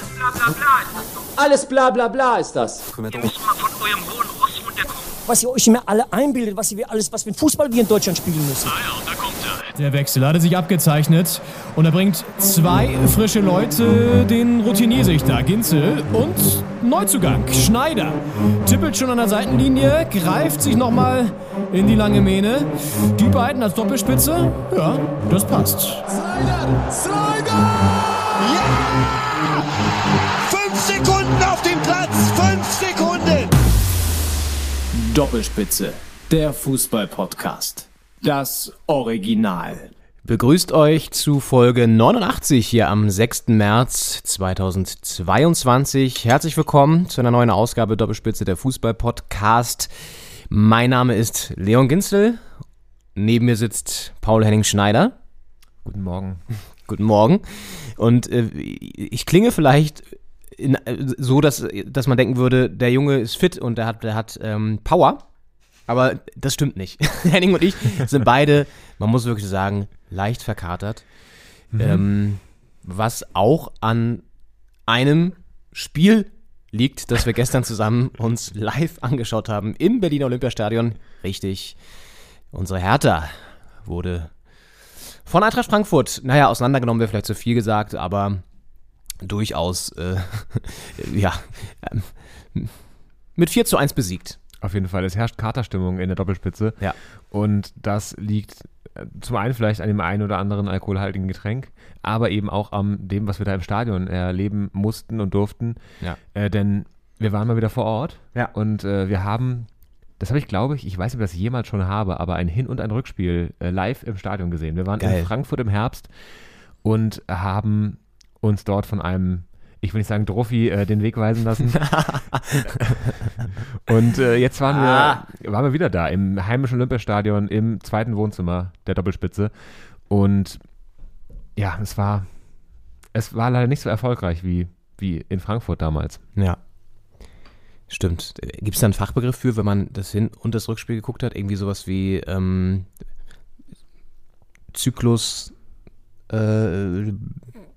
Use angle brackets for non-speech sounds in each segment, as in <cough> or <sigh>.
bla bla bla ist das doch. Alles bla bla bla ist das. Ihr müsst mal von eurem hohen Ross runterkommen. was ihr euch immer alle einbildet, was wir alles, was für ein Fußball wir in Deutschland spielen müssen. Ah ja, da kommt er. Der Wechsel hatte sich abgezeichnet und er bringt zwei frische Leute, den Routiniersichter Ginzel und Neuzugang Schneider. Tippelt schon an der Seitenlinie, greift sich nochmal in die lange Mähne. Die beiden als Doppelspitze, ja, das passt. Slider! Slider! Ja! Fünf Sekunden auf dem Platz! Fünf Sekunden! Doppelspitze, der Fußball-Podcast. Das Original. Begrüßt euch zu Folge 89 hier am 6. März 2022. Herzlich willkommen zu einer neuen Ausgabe Doppelspitze der Fußball-Podcast. Mein Name ist Leon Ginzel. Neben mir sitzt Paul Henning Schneider. Guten Morgen. Guten Morgen. Und äh, ich klinge vielleicht in, äh, so, dass, dass man denken würde, der Junge ist fit und der hat, der hat ähm, Power. Aber das stimmt nicht. <laughs> Henning und ich sind beide, man muss wirklich sagen, leicht verkatert. Ähm, was auch an einem Spiel liegt, das wir gestern zusammen uns live angeschaut haben im Berliner Olympiastadion. Richtig. Unsere Hertha wurde von Eintracht Frankfurt, naja, auseinandergenommen wäre vielleicht zu viel gesagt, aber durchaus, äh, <laughs> ja, ähm, mit 4 zu 1 besiegt. Auf jeden Fall. Es herrscht Katerstimmung in der Doppelspitze. Ja. Und das liegt äh, zum einen vielleicht an dem einen oder anderen alkoholhaltigen Getränk, aber eben auch an dem, was wir da im Stadion erleben mussten und durften. Ja. Äh, denn wir waren mal wieder vor Ort Ja. und äh, wir haben, das habe ich glaube ich, ich weiß nicht, ob ich das jemals schon habe, aber ein Hin- und ein Rückspiel äh, live im Stadion gesehen. Wir waren Geil. in Frankfurt im Herbst und haben uns dort von einem, ich will nicht sagen Druffi, äh, den Weg weisen lassen. <laughs> und äh, jetzt waren wir, waren wir wieder da im heimischen Olympiastadion im zweiten Wohnzimmer der Doppelspitze. Und ja, es war, es war leider nicht so erfolgreich wie, wie in Frankfurt damals. Ja. Stimmt. Gibt es da einen Fachbegriff für, wenn man das Hin- und das Rückspiel geguckt hat? Irgendwie sowas wie ähm, Zyklus, äh,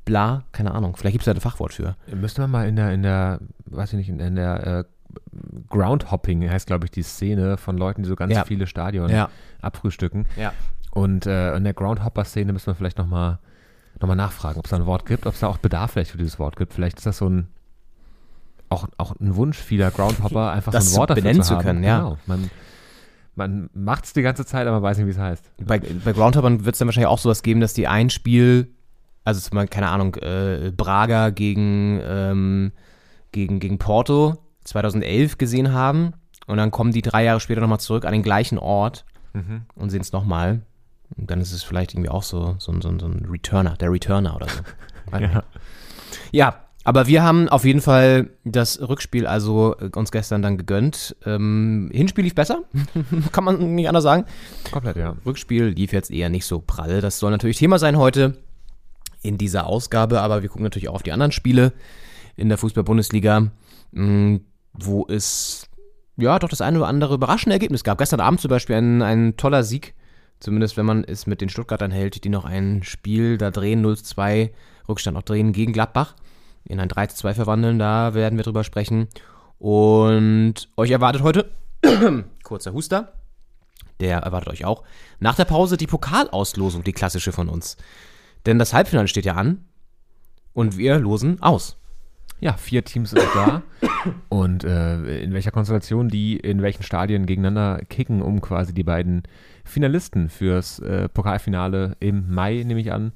bla, keine Ahnung. Vielleicht gibt es da ein Fachwort für. Müsste man mal in der, in der, weiß ich nicht, in, in der äh, Groundhopping heißt, glaube ich, die Szene von Leuten, die so ganz Ja. viele Stadion Ja. abfrühstücken. Ja. Und äh, in der Groundhopper-Szene müssen wir vielleicht nochmal noch mal nachfragen, ob es da ein Wort gibt, ob es da auch Bedarf vielleicht für dieses Wort gibt. Vielleicht ist das so ein auch, auch ein Wunsch vieler Groundhopper, <laughs> einfach Das so ein Wort zu dafür benennen zu haben. können, ja. Genau. Man, man macht es die ganze Zeit, aber weiß nicht, wie es heißt. Bei, bei Groundhoppern wird es dann wahrscheinlich auch sowas geben, dass die ein Spiel, also zum Beispiel, keine Ahnung, äh, Braga gegen, ähm, gegen, gegen Porto 2011 gesehen haben und dann kommen die drei Jahre später nochmal zurück an den gleichen Ort und sehen es nochmal. Und dann ist es vielleicht irgendwie auch so, so, ein- so, so ein Returner, der Returner oder so. <laughs> Ja. Ja, aber wir haben auf jeden Fall das Rückspiel also äh, uns gestern dann gegönnt. Ähm, Hinspiel lief besser, <laughs> kann man nicht anders sagen. Komplett, ja. Rückspiel lief jetzt eher nicht so prall. Das soll natürlich Thema sein heute in dieser Ausgabe, aber wir gucken natürlich auch auf die anderen Spiele in der Fußball-Bundesliga, mh, wo es ja doch das eine oder andere überraschende Ergebnis gab. Gestern Abend zum Beispiel ein, ein toller Sieg, zumindest wenn man es mit den Stuttgartern hält, die noch ein Spiel da drehen, 0-2 Rückstand noch drehen gegen Gladbach, in ein 3-2 verwandeln, da werden wir drüber sprechen. Und euch erwartet heute, <clears throat> kurzer Huster, der erwartet euch auch. Nach der Pause die Pokalauslosung, die klassische von uns. Denn das Halbfinale steht ja an und wir losen aus. Ja, vier Teams sind da. <clears throat> Und äh, in welcher Konstellation die in welchen Stadien gegeneinander kicken, um quasi die beiden Finalisten fürs äh, Pokalfinale im Mai, nehme ich an,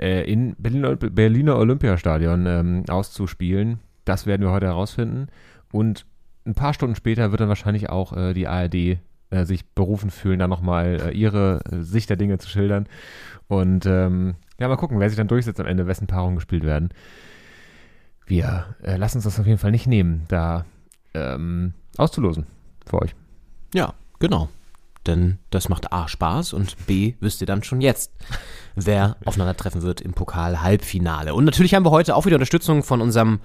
äh, in Berliner, Berliner Olympiastadion ähm, auszuspielen. Das werden wir heute herausfinden. Und ein paar Stunden später wird dann wahrscheinlich auch äh, die ARD äh, sich berufen fühlen, da nochmal äh, ihre äh, Sicht der Dinge zu schildern. Und ähm, ja, mal gucken, wer sich dann durchsetzt am Ende, wessen Paarungen gespielt werden wir äh, lassen uns das auf jeden Fall nicht nehmen, da ähm, auszulosen für euch. Ja, genau. Denn das macht A Spaß und B wisst ihr dann schon jetzt, wer aufeinandertreffen wird im Pokal-Halbfinale. Und natürlich haben wir heute auch wieder Unterstützung von unserem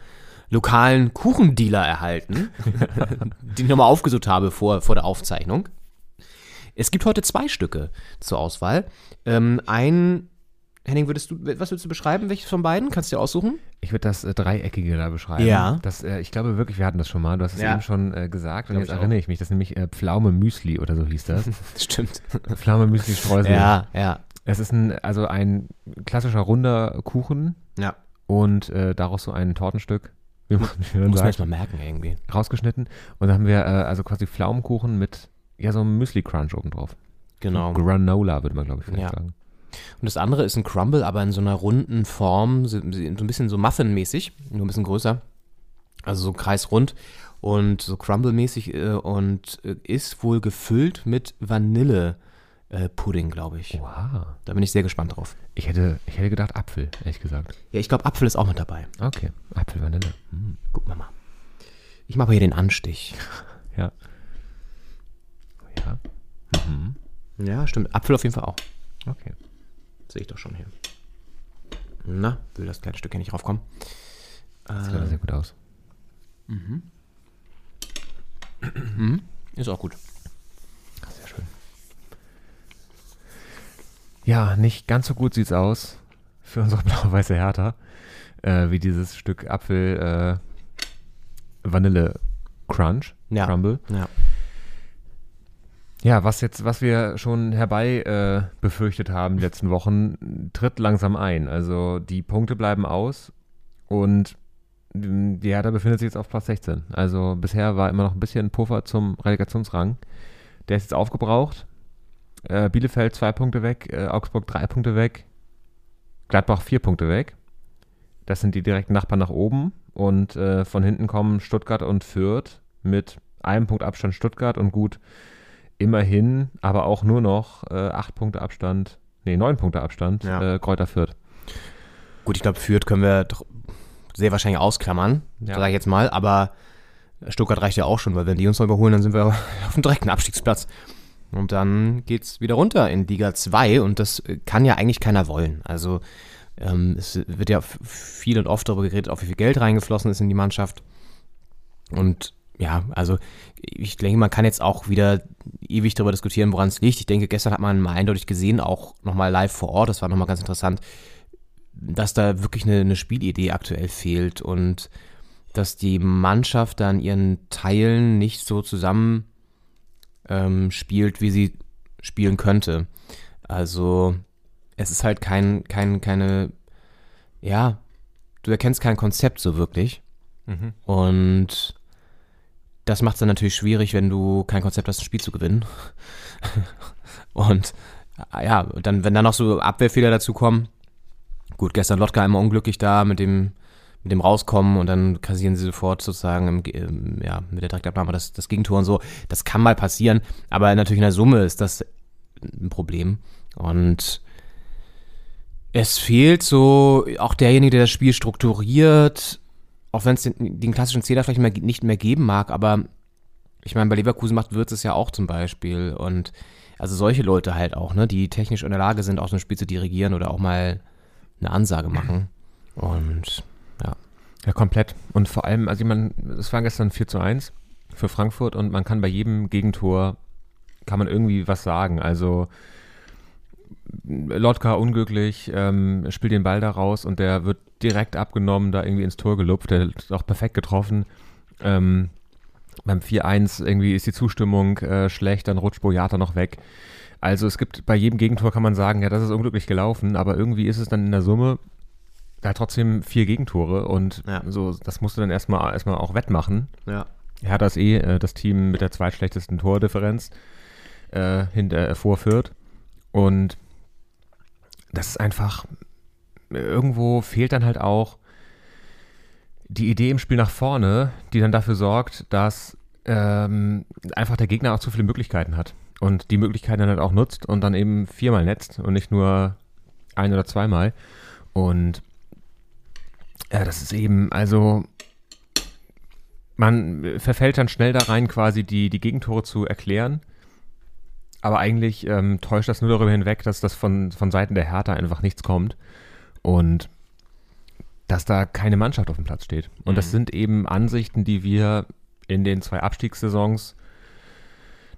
lokalen Kuchendealer erhalten, <laughs> den ich nochmal aufgesucht habe vor, vor der Aufzeichnung. Es gibt heute zwei Stücke zur Auswahl. Ähm, ein Henning, würdest du, was würdest du beschreiben? Welches von beiden? Kannst du dir aussuchen? Ich würde das äh, Dreieckige da beschreiben. Ja. Das, äh, ich glaube wirklich, wir hatten das schon mal. Du hast es Ja. eben schon äh, gesagt. Und jetzt ich auch. erinnere ich mich. Das ist nämlich äh, Pflaume Müsli oder so hieß das. <laughs> Stimmt. <laughs> Pflaume Müsli Streusel. ja, ja, Es ist ein, also ein klassischer runder Kuchen ja. und äh, daraus so ein Tortenstück, <laughs> wie man, wie man Muss man sagt, mal merken irgendwie. rausgeschnitten. Und dann haben wir äh, also quasi Pflaumenkuchen mit ja so einem Müsli-Crunch obendrauf. Genau. Granola, würde man, glaube ich, vielleicht Ja. sagen. Und das andere ist ein Crumble, aber in so einer runden Form, so, so ein bisschen so Muffin-mäßig, nur ein bisschen größer. Also so kreisrund und so Crumble-mäßig äh, und äh, ist wohl gefüllt mit Vanille-Pudding, glaube ich. Wow. Da bin ich sehr gespannt drauf. Ich hätte, ich hätte gedacht Apfel, ehrlich gesagt. Ja, ich glaube, Apfel ist auch mit dabei. Okay, Apfel, Vanille. Hm. Gucken wir mal. Ich mache hier den Anstich. <laughs> Ja. Ja, Ja, stimmt. Apfel auf jeden Fall auch. okay. Sehe ich doch schon hier. Na, will das kleine Stück hier nicht raufkommen. Das sieht aber sehr gut aus. <clears throat> Ist auch gut. Sehr schön. Ja, nicht ganz so gut sieht's aus für unsere <laughs> blau-weiße Hertha, äh, wie dieses Stück Apfel äh, Vanille Crunch, Ja. Crumble. Ja. Ja, was jetzt, was wir schon herbei äh, befürchtet haben die letzten Wochen, tritt langsam ein. Also die Punkte bleiben aus und ähm, die Hertha befindet sich jetzt auf Platz 16. Also bisher war immer noch ein bisschen Puffer zum Relegationsrang. Der ist jetzt aufgebraucht. Äh, Bielefeld zwei Punkte weg, äh, Augsburg drei Punkte weg, Gladbach vier Punkte weg. Das sind die direkten Nachbarn nach oben. Und äh, von hinten kommen Stuttgart und Fürth mit einem Punkt Abstand Stuttgart und gut immerhin, aber auch nur noch äh, acht Punkte Abstand, nee, neun Punkte Abstand, Ja. äh, Kräuter Fürth. Gut, ich glaube, Fürth können wir doch sehr wahrscheinlich ausklammern, Ja. sage ich jetzt mal, aber Stuttgart reicht ja auch schon, weil wenn die uns noch überholen, dann sind wir <laughs> auf dem direkten Abstiegsplatz. Und dann geht's wieder runter in Liga 2 und das kann ja eigentlich keiner wollen. Also ähm, es wird ja viel und oft darüber geredet, auch wie viel Geld reingeflossen ist in die Mannschaft. Und ja, also ich denke, man kann jetzt auch wieder ewig darüber diskutieren, woran es liegt. Ich denke, gestern hat man mal eindeutig gesehen, auch nochmal live vor Ort, das war nochmal ganz interessant, dass da wirklich eine, eine Spielidee aktuell fehlt und dass die Mannschaft da an ihren Teilen nicht so zusammen ähm, spielt, wie sie spielen könnte. Also es ist halt kein, kein, keine, ja, du erkennst kein Konzept so wirklich. Und das macht es dann natürlich schwierig, wenn du kein Konzept hast, ein Spiel zu gewinnen. <laughs> Und äh, ja, dann, wenn dann noch so Abwehrfehler dazu kommen, gut, gestern Lotka einmal unglücklich da mit dem, mit dem Rauskommen und dann kassieren sie sofort sozusagen im, im, ja, mit der Direktabnahme das, das Gegentor und so. Das kann mal passieren, aber natürlich in der Summe ist das ein Problem. Und es fehlt so auch derjenige, der das Spiel strukturiert, auch wenn es den, den klassischen Zähler vielleicht mehr, nicht mehr geben mag, aber ich meine, bei Leverkusen macht Wirtz es ja auch zum Beispiel und also solche Leute halt auch, ne, die technisch in der Lage sind, auch so ein Spiel zu dirigieren oder auch mal eine Ansage machen. Und ja, Ja, komplett. Und vor allem, also ich meine, es war gestern 4 zu 1 für Frankfurt und man kann bei jedem Gegentor, kann man irgendwie was sagen. Also Lotka unglücklich, ähm, spielt den Ball da raus und der wird direkt abgenommen, da irgendwie ins Tor gelupft, der ist auch perfekt getroffen. Ähm, beim 4-1 irgendwie ist die Zustimmung äh, schlecht, dann rutscht Boyata noch weg. Also es gibt bei jedem Gegentor kann man sagen, ja, das ist unglücklich gelaufen, aber irgendwie ist es dann in der Summe da trotzdem vier Gegentore und Ja. so, das musst du dann erstmal erstmal auch wettmachen. ja. Hertha ist eh äh, das Team mit der zweitschlechtesten Tordifferenz äh, hinter äh, vorführt. Und das ist einfach, irgendwo fehlt dann halt auch die Idee im Spiel nach vorne, die dann dafür sorgt, dass ähm, einfach der Gegner auch zu viele Möglichkeiten hat. Und die Möglichkeiten dann halt auch nutzt und dann eben viermal netzt und nicht nur ein oder zweimal. Und ja, das ist eben, also man verfällt dann schnell da rein, quasi die, die Gegentore zu erklären. Aber eigentlich ähm, täuscht das nur darüber hinweg, dass das von, von Seiten der Hertha einfach nichts kommt. Und dass da keine Mannschaft auf dem Platz steht. Und das sind eben Ansichten, die wir in den zwei Abstiegssaisons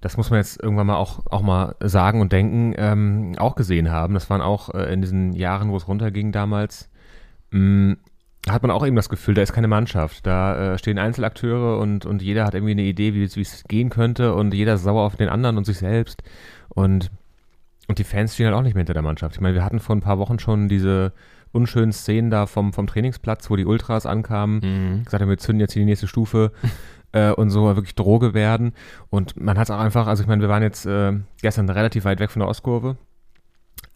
das muss man jetzt irgendwann mal auch, auch mal sagen und denken, ähm, auch gesehen haben. Das waren auch äh, in diesen Jahren, wo es runterging damals, mh, hat man auch eben das Gefühl, da ist keine Mannschaft. Da äh, stehen Einzelakteure und, und jeder hat irgendwie eine Idee, wie es gehen könnte und jeder ist sauer auf den anderen und sich selbst. Und, und die Fans stehen halt auch nicht mehr hinter der Mannschaft. Ich meine, wir hatten vor ein paar Wochen schon diese unschönen Szenen da vom, vom Trainingsplatz, wo die Ultras ankamen, Mhm. gesagt haben, wir zünden jetzt hier die nächste Stufe <laughs> äh, und so wirklich Droge werden. Und man hat es auch einfach, also ich meine, wir waren jetzt äh, gestern relativ weit weg von der Ostkurve,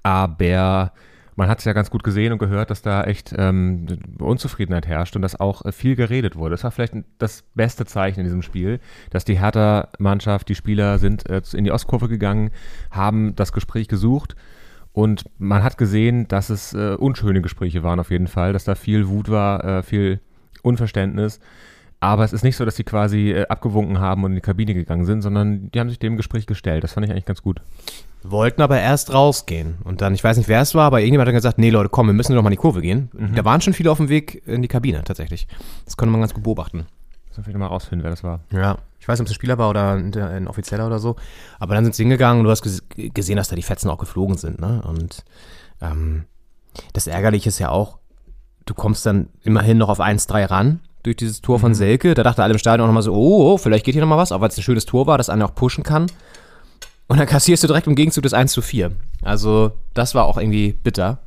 aber man hat es ja ganz gut gesehen und gehört, dass da echt ähm, Unzufriedenheit herrscht und dass auch äh, viel geredet wurde. Das war vielleicht das beste Zeichen in diesem Spiel, dass die Hertha-Mannschaft, die Spieler sind äh, in die Ostkurve gegangen, haben das Gespräch gesucht und man hat gesehen, dass es äh, unschöne Gespräche waren auf jeden Fall, dass da viel Wut war, äh, viel Unverständnis. Aber es ist nicht so, dass sie quasi äh, abgewunken haben und in die Kabine gegangen sind, sondern die haben sich dem Gespräch gestellt. Das fand ich eigentlich ganz gut. Wollten aber erst rausgehen. Und dann, ich weiß nicht, wer es war, aber irgendjemand hat dann gesagt, nee Leute, komm, wir müssen doch mal in die Kurve gehen. Da waren schon viele auf dem Weg in die Kabine, tatsächlich. Das konnte man ganz gut beobachten. Müssen wir mal rausfinden, wer das war. Ja. Ich weiß nicht, ob es ein Spieler war oder ein, ein Offizieller oder so. Aber dann sind sie hingegangen und du hast ges- gesehen, dass da die Fetzen auch geflogen sind. Ne? Und ähm, das Ärgerliche ist ja auch, du kommst dann immerhin noch auf 1-3 ran durch dieses Tor von Selke. Da dachte alle im Stadion auch nochmal so, oh, oh, vielleicht geht hier nochmal was, auch weil es ein schönes Tor war, das einen auch pushen kann. Und dann <laughs> kassierst du direkt im Gegenzug das 1 zu 4. Also das war auch irgendwie bitter.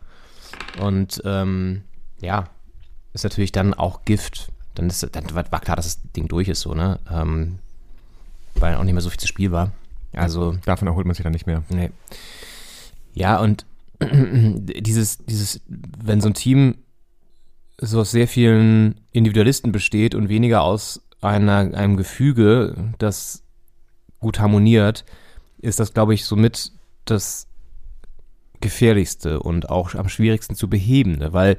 Und ähm, ja, ist natürlich dann auch Gift. Dann, ist, dann war war klar, dass das Ding durch ist, so, ne? Ähm, weil auch nicht mehr so viel zu Spiel war. Also, Davon erholt man sich dann nicht mehr. nee. Ja, und <clears throat> dieses, dieses, wenn so ein Team so aus sehr vielen Individualisten besteht und weniger aus einer, einem Gefüge, das gut harmoniert, ist das, glaube ich, somit das gefährlichste und auch am schwierigsten zu behebende, weil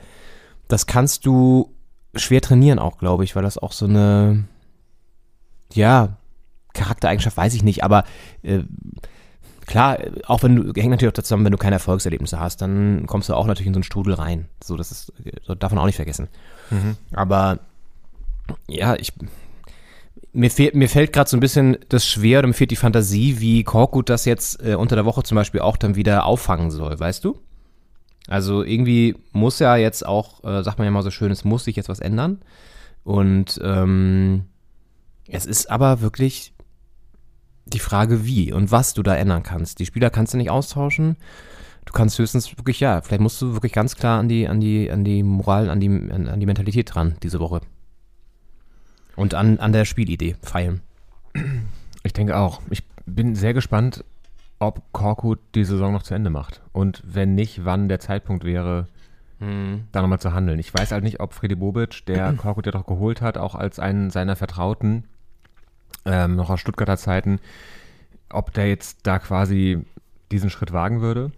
das kannst du schwer trainieren auch, glaube ich, weil das auch so eine, ja, Charaktereigenschaft weiß ich nicht, aber äh, klar, auch wenn du, hängt natürlich auch zusammen, wenn du keine Erfolgserlebnisse hast, dann kommst du auch natürlich in so einen Strudel rein. So, das ist, so darf man auch nicht vergessen. Aber ja, ich, mir, fehlt, mir fällt gerade so ein bisschen das schwer oder mir fehlt die Fantasie, wie Korkut das jetzt äh, unter der Woche zum Beispiel auch dann wieder auffangen soll, weißt du? Also irgendwie muss ja jetzt auch, äh, sagt man ja mal so schön, es muss sich jetzt was ändern. Und ähm, es ist aber wirklich die Frage, wie und was du da ändern kannst. Die Spieler kannst du nicht austauschen. Du kannst höchstens wirklich, ja, vielleicht musst du wirklich ganz klar an die, an die, an die Moral, an die, an, an die Mentalität dran diese Woche. Und an, an der Spielidee feilen. Ich denke auch. Ich bin sehr gespannt, ob Korkut die Saison noch zu Ende macht. Und wenn nicht, wann der Zeitpunkt wäre, da nochmal zu handeln. Ich weiß halt nicht, ob Freddy Bobic, der <clears throat> Korkut ja doch geholt hat, auch als einen seiner Vertrauten, ähm, noch aus Stuttgarter Zeiten, ob der jetzt da quasi diesen Schritt wagen würde.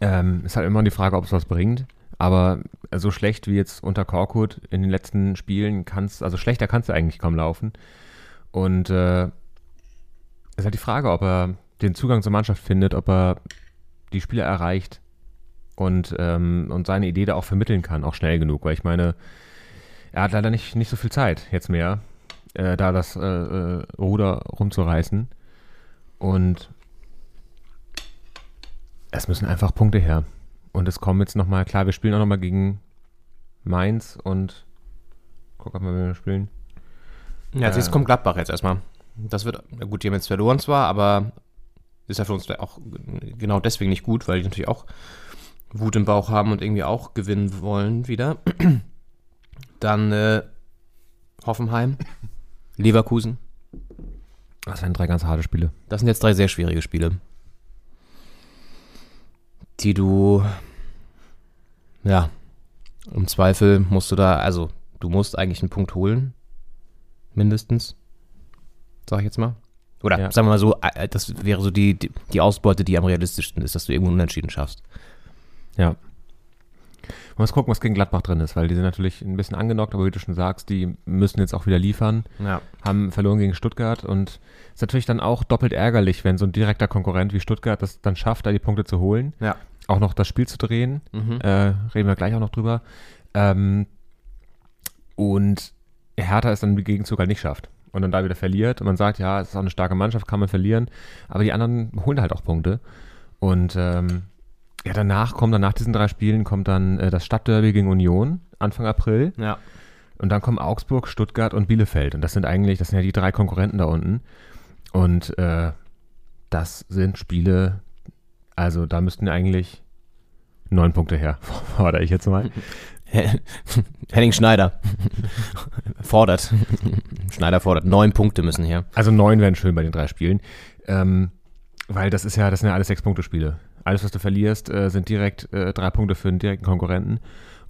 Ähm, ist halt immer die Frage, ob es was bringt. Aber so schlecht wie jetzt unter Korkut in den letzten Spielen kannst, also schlechter kannst du eigentlich kaum laufen. Und äh, ist halt die Frage, ob er den Zugang zur Mannschaft findet, ob er die Spieler erreicht und, ähm, und seine Idee da auch vermitteln kann, auch schnell genug. Weil ich meine, er hat leider nicht, nicht so viel Zeit jetzt mehr, äh, da das äh, äh, Ruder rumzureißen. Und es müssen einfach Punkte her. Und es kommen jetzt nochmal, klar, wir spielen auch nochmal gegen Mainz und guck mal, wenn wir spielen. Ja, als nächstes kommt Gladbach jetzt erstmal. Das wird, na gut, die haben jetzt verloren zwar, aber ist ja für uns auch genau deswegen nicht gut, weil die natürlich auch Wut im Bauch haben und irgendwie auch gewinnen wollen wieder. Dann äh, Hoffenheim, Leverkusen. Das wären drei ganz harte Spiele. Das sind jetzt drei sehr schwierige Spiele. Die du, ja, im Zweifel musst du da, also du musst eigentlich einen Punkt holen. Mindestens. Sag ich jetzt mal. Oder Ja. sagen wir mal so, äh, das wäre so die, die, die Ausbeute, die am realistischsten ist, dass du irgendwo einen Unentschieden schaffst. Ja. Man muss gucken, was gegen Gladbach drin ist, weil die sind natürlich ein bisschen angenockt, aber wie du schon sagst, die müssen jetzt auch wieder liefern. Ja. Haben verloren gegen Stuttgart und ist natürlich dann auch doppelt ärgerlich, wenn so ein direkter Konkurrent wie Stuttgart das dann schafft, da die Punkte zu holen. Ja. Auch noch das Spiel zu drehen. Äh, reden wir gleich auch noch drüber. Ähm, und Hertha es dann im Gegenzug halt nicht schafft. und dann da wieder verliert und man sagt, ja, es ist auch eine starke Mannschaft, kann man verlieren, aber die anderen holen halt auch Punkte. Und ähm, ja, danach kommt dann nach diesen drei Spielen kommt dann äh, das Stadtderby gegen Union Anfang April. Ja. Und dann kommen Augsburg, Stuttgart und Bielefeld. Und das sind eigentlich, das sind ja die drei Konkurrenten da unten. Und äh, das sind Spiele, also da müssten eigentlich neun Punkte her, <laughs> fordere ich jetzt mal. <laughs> Henning Schneider <laughs> fordert. Schneider fordert. Neun Punkte müssen her. Also neun wären schön bei den drei Spielen. Ähm, weil das ist ja, das sind ja alles Sechs-Punkte-Spiele. Alles, was du verlierst, äh, sind direkt äh, drei Punkte für einen direkten Konkurrenten.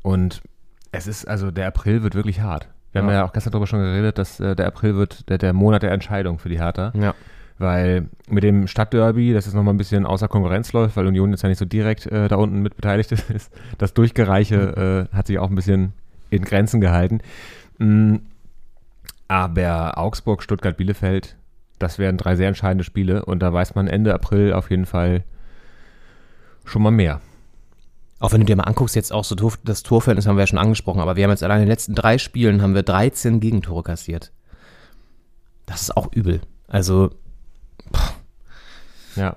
Und es ist, also der April wird wirklich hart. Wir haben Ja. ja auch gestern darüber schon geredet, dass äh, der April wird der, der Monat der Entscheidung für die Hertha. Ja. Weil mit dem Stadtderby, das ist nochmal ein bisschen außer Konkurrenz läuft, weil Union jetzt ja nicht so direkt äh, da unten mit beteiligt <laughs> ist. Das Durchgereiche äh, hat sich auch ein bisschen in Grenzen gehalten. Mm, aber Augsburg, Stuttgart, Bielefeld, das wären drei sehr entscheidende Spiele und da weiß man Ende April auf jeden Fall schon mal mehr. Auch wenn du dir mal anguckst, jetzt auch so das Torverhältnis haben wir ja schon angesprochen, aber wir haben jetzt allein in den letzten drei Spielen haben wir 13 Gegentore kassiert. Das ist auch übel. Also Ja,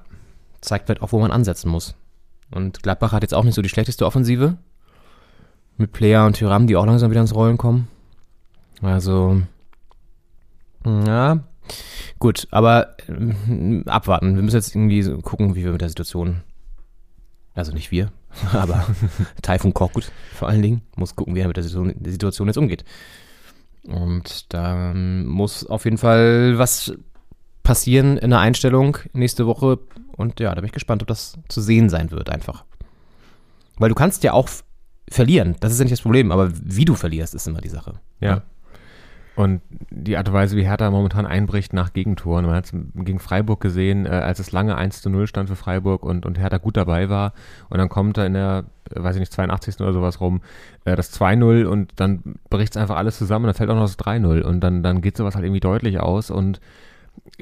zeigt vielleicht auch, wo man ansetzen muss. Und Gladbach hat jetzt auch nicht so die schlechteste Offensive. Mit Player und Tyram, die auch langsam wieder ins Rollen kommen. Also, ja, gut, aber ähm, abwarten. Wir müssen jetzt irgendwie gucken, wie wir mit der Situation, also nicht wir, <laughs> aber Taifun Korkut vor allen Dingen, muss gucken, wie er mit der Situation, jetzt umgeht. Und da ähm, muss auf jeden Fall was passieren in der Einstellung nächste Woche. Und ja, da bin ich gespannt, ob das zu sehen sein wird einfach. Weil du kannst ja auch verlieren, das ist ja nicht das Problem, aber wie du verlierst, ist immer die Sache. ja. Und die Art und Weise, wie Hertha momentan einbricht nach Gegentoren. Man hat es gegen Freiburg gesehen, äh, als es lange 1 zu 0 stand für Freiburg und, und Hertha gut dabei war. Und dann kommt da in der, äh, weiß ich nicht, 82. oder sowas rum, äh, das 2-0 und dann bricht es einfach alles zusammen und dann fällt auch noch das 3-0. Und dann, dann geht sowas halt irgendwie deutlich aus und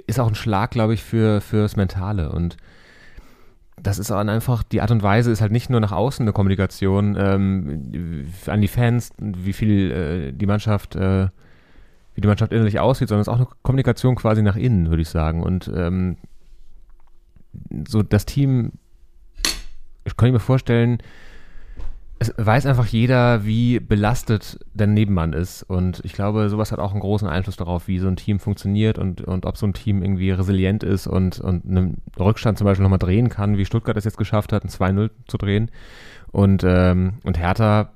ist auch ein Schlag, glaube ich, für, fürs Mentale. Und das ist dann einfach, die Art und Weise ist halt nicht nur nach außen eine Kommunikation ähm, an die Fans, wie viel äh, die Mannschaft, äh, wie die Mannschaft innerlich aussieht, sondern es ist auch eine Kommunikation quasi nach innen, würde ich sagen. Und ähm, so das Team, ich kann mir vorstellen, es weiß einfach jeder, wie belastet der Nebenmann ist. Und ich glaube, sowas hat auch einen großen Einfluss darauf, wie so ein Team funktioniert und, und ob so ein Team irgendwie resilient ist und, und einen Rückstand zum Beispiel nochmal drehen kann, wie Stuttgart es jetzt geschafft hat, ein 2-0 zu drehen. Und, ähm, und Hertha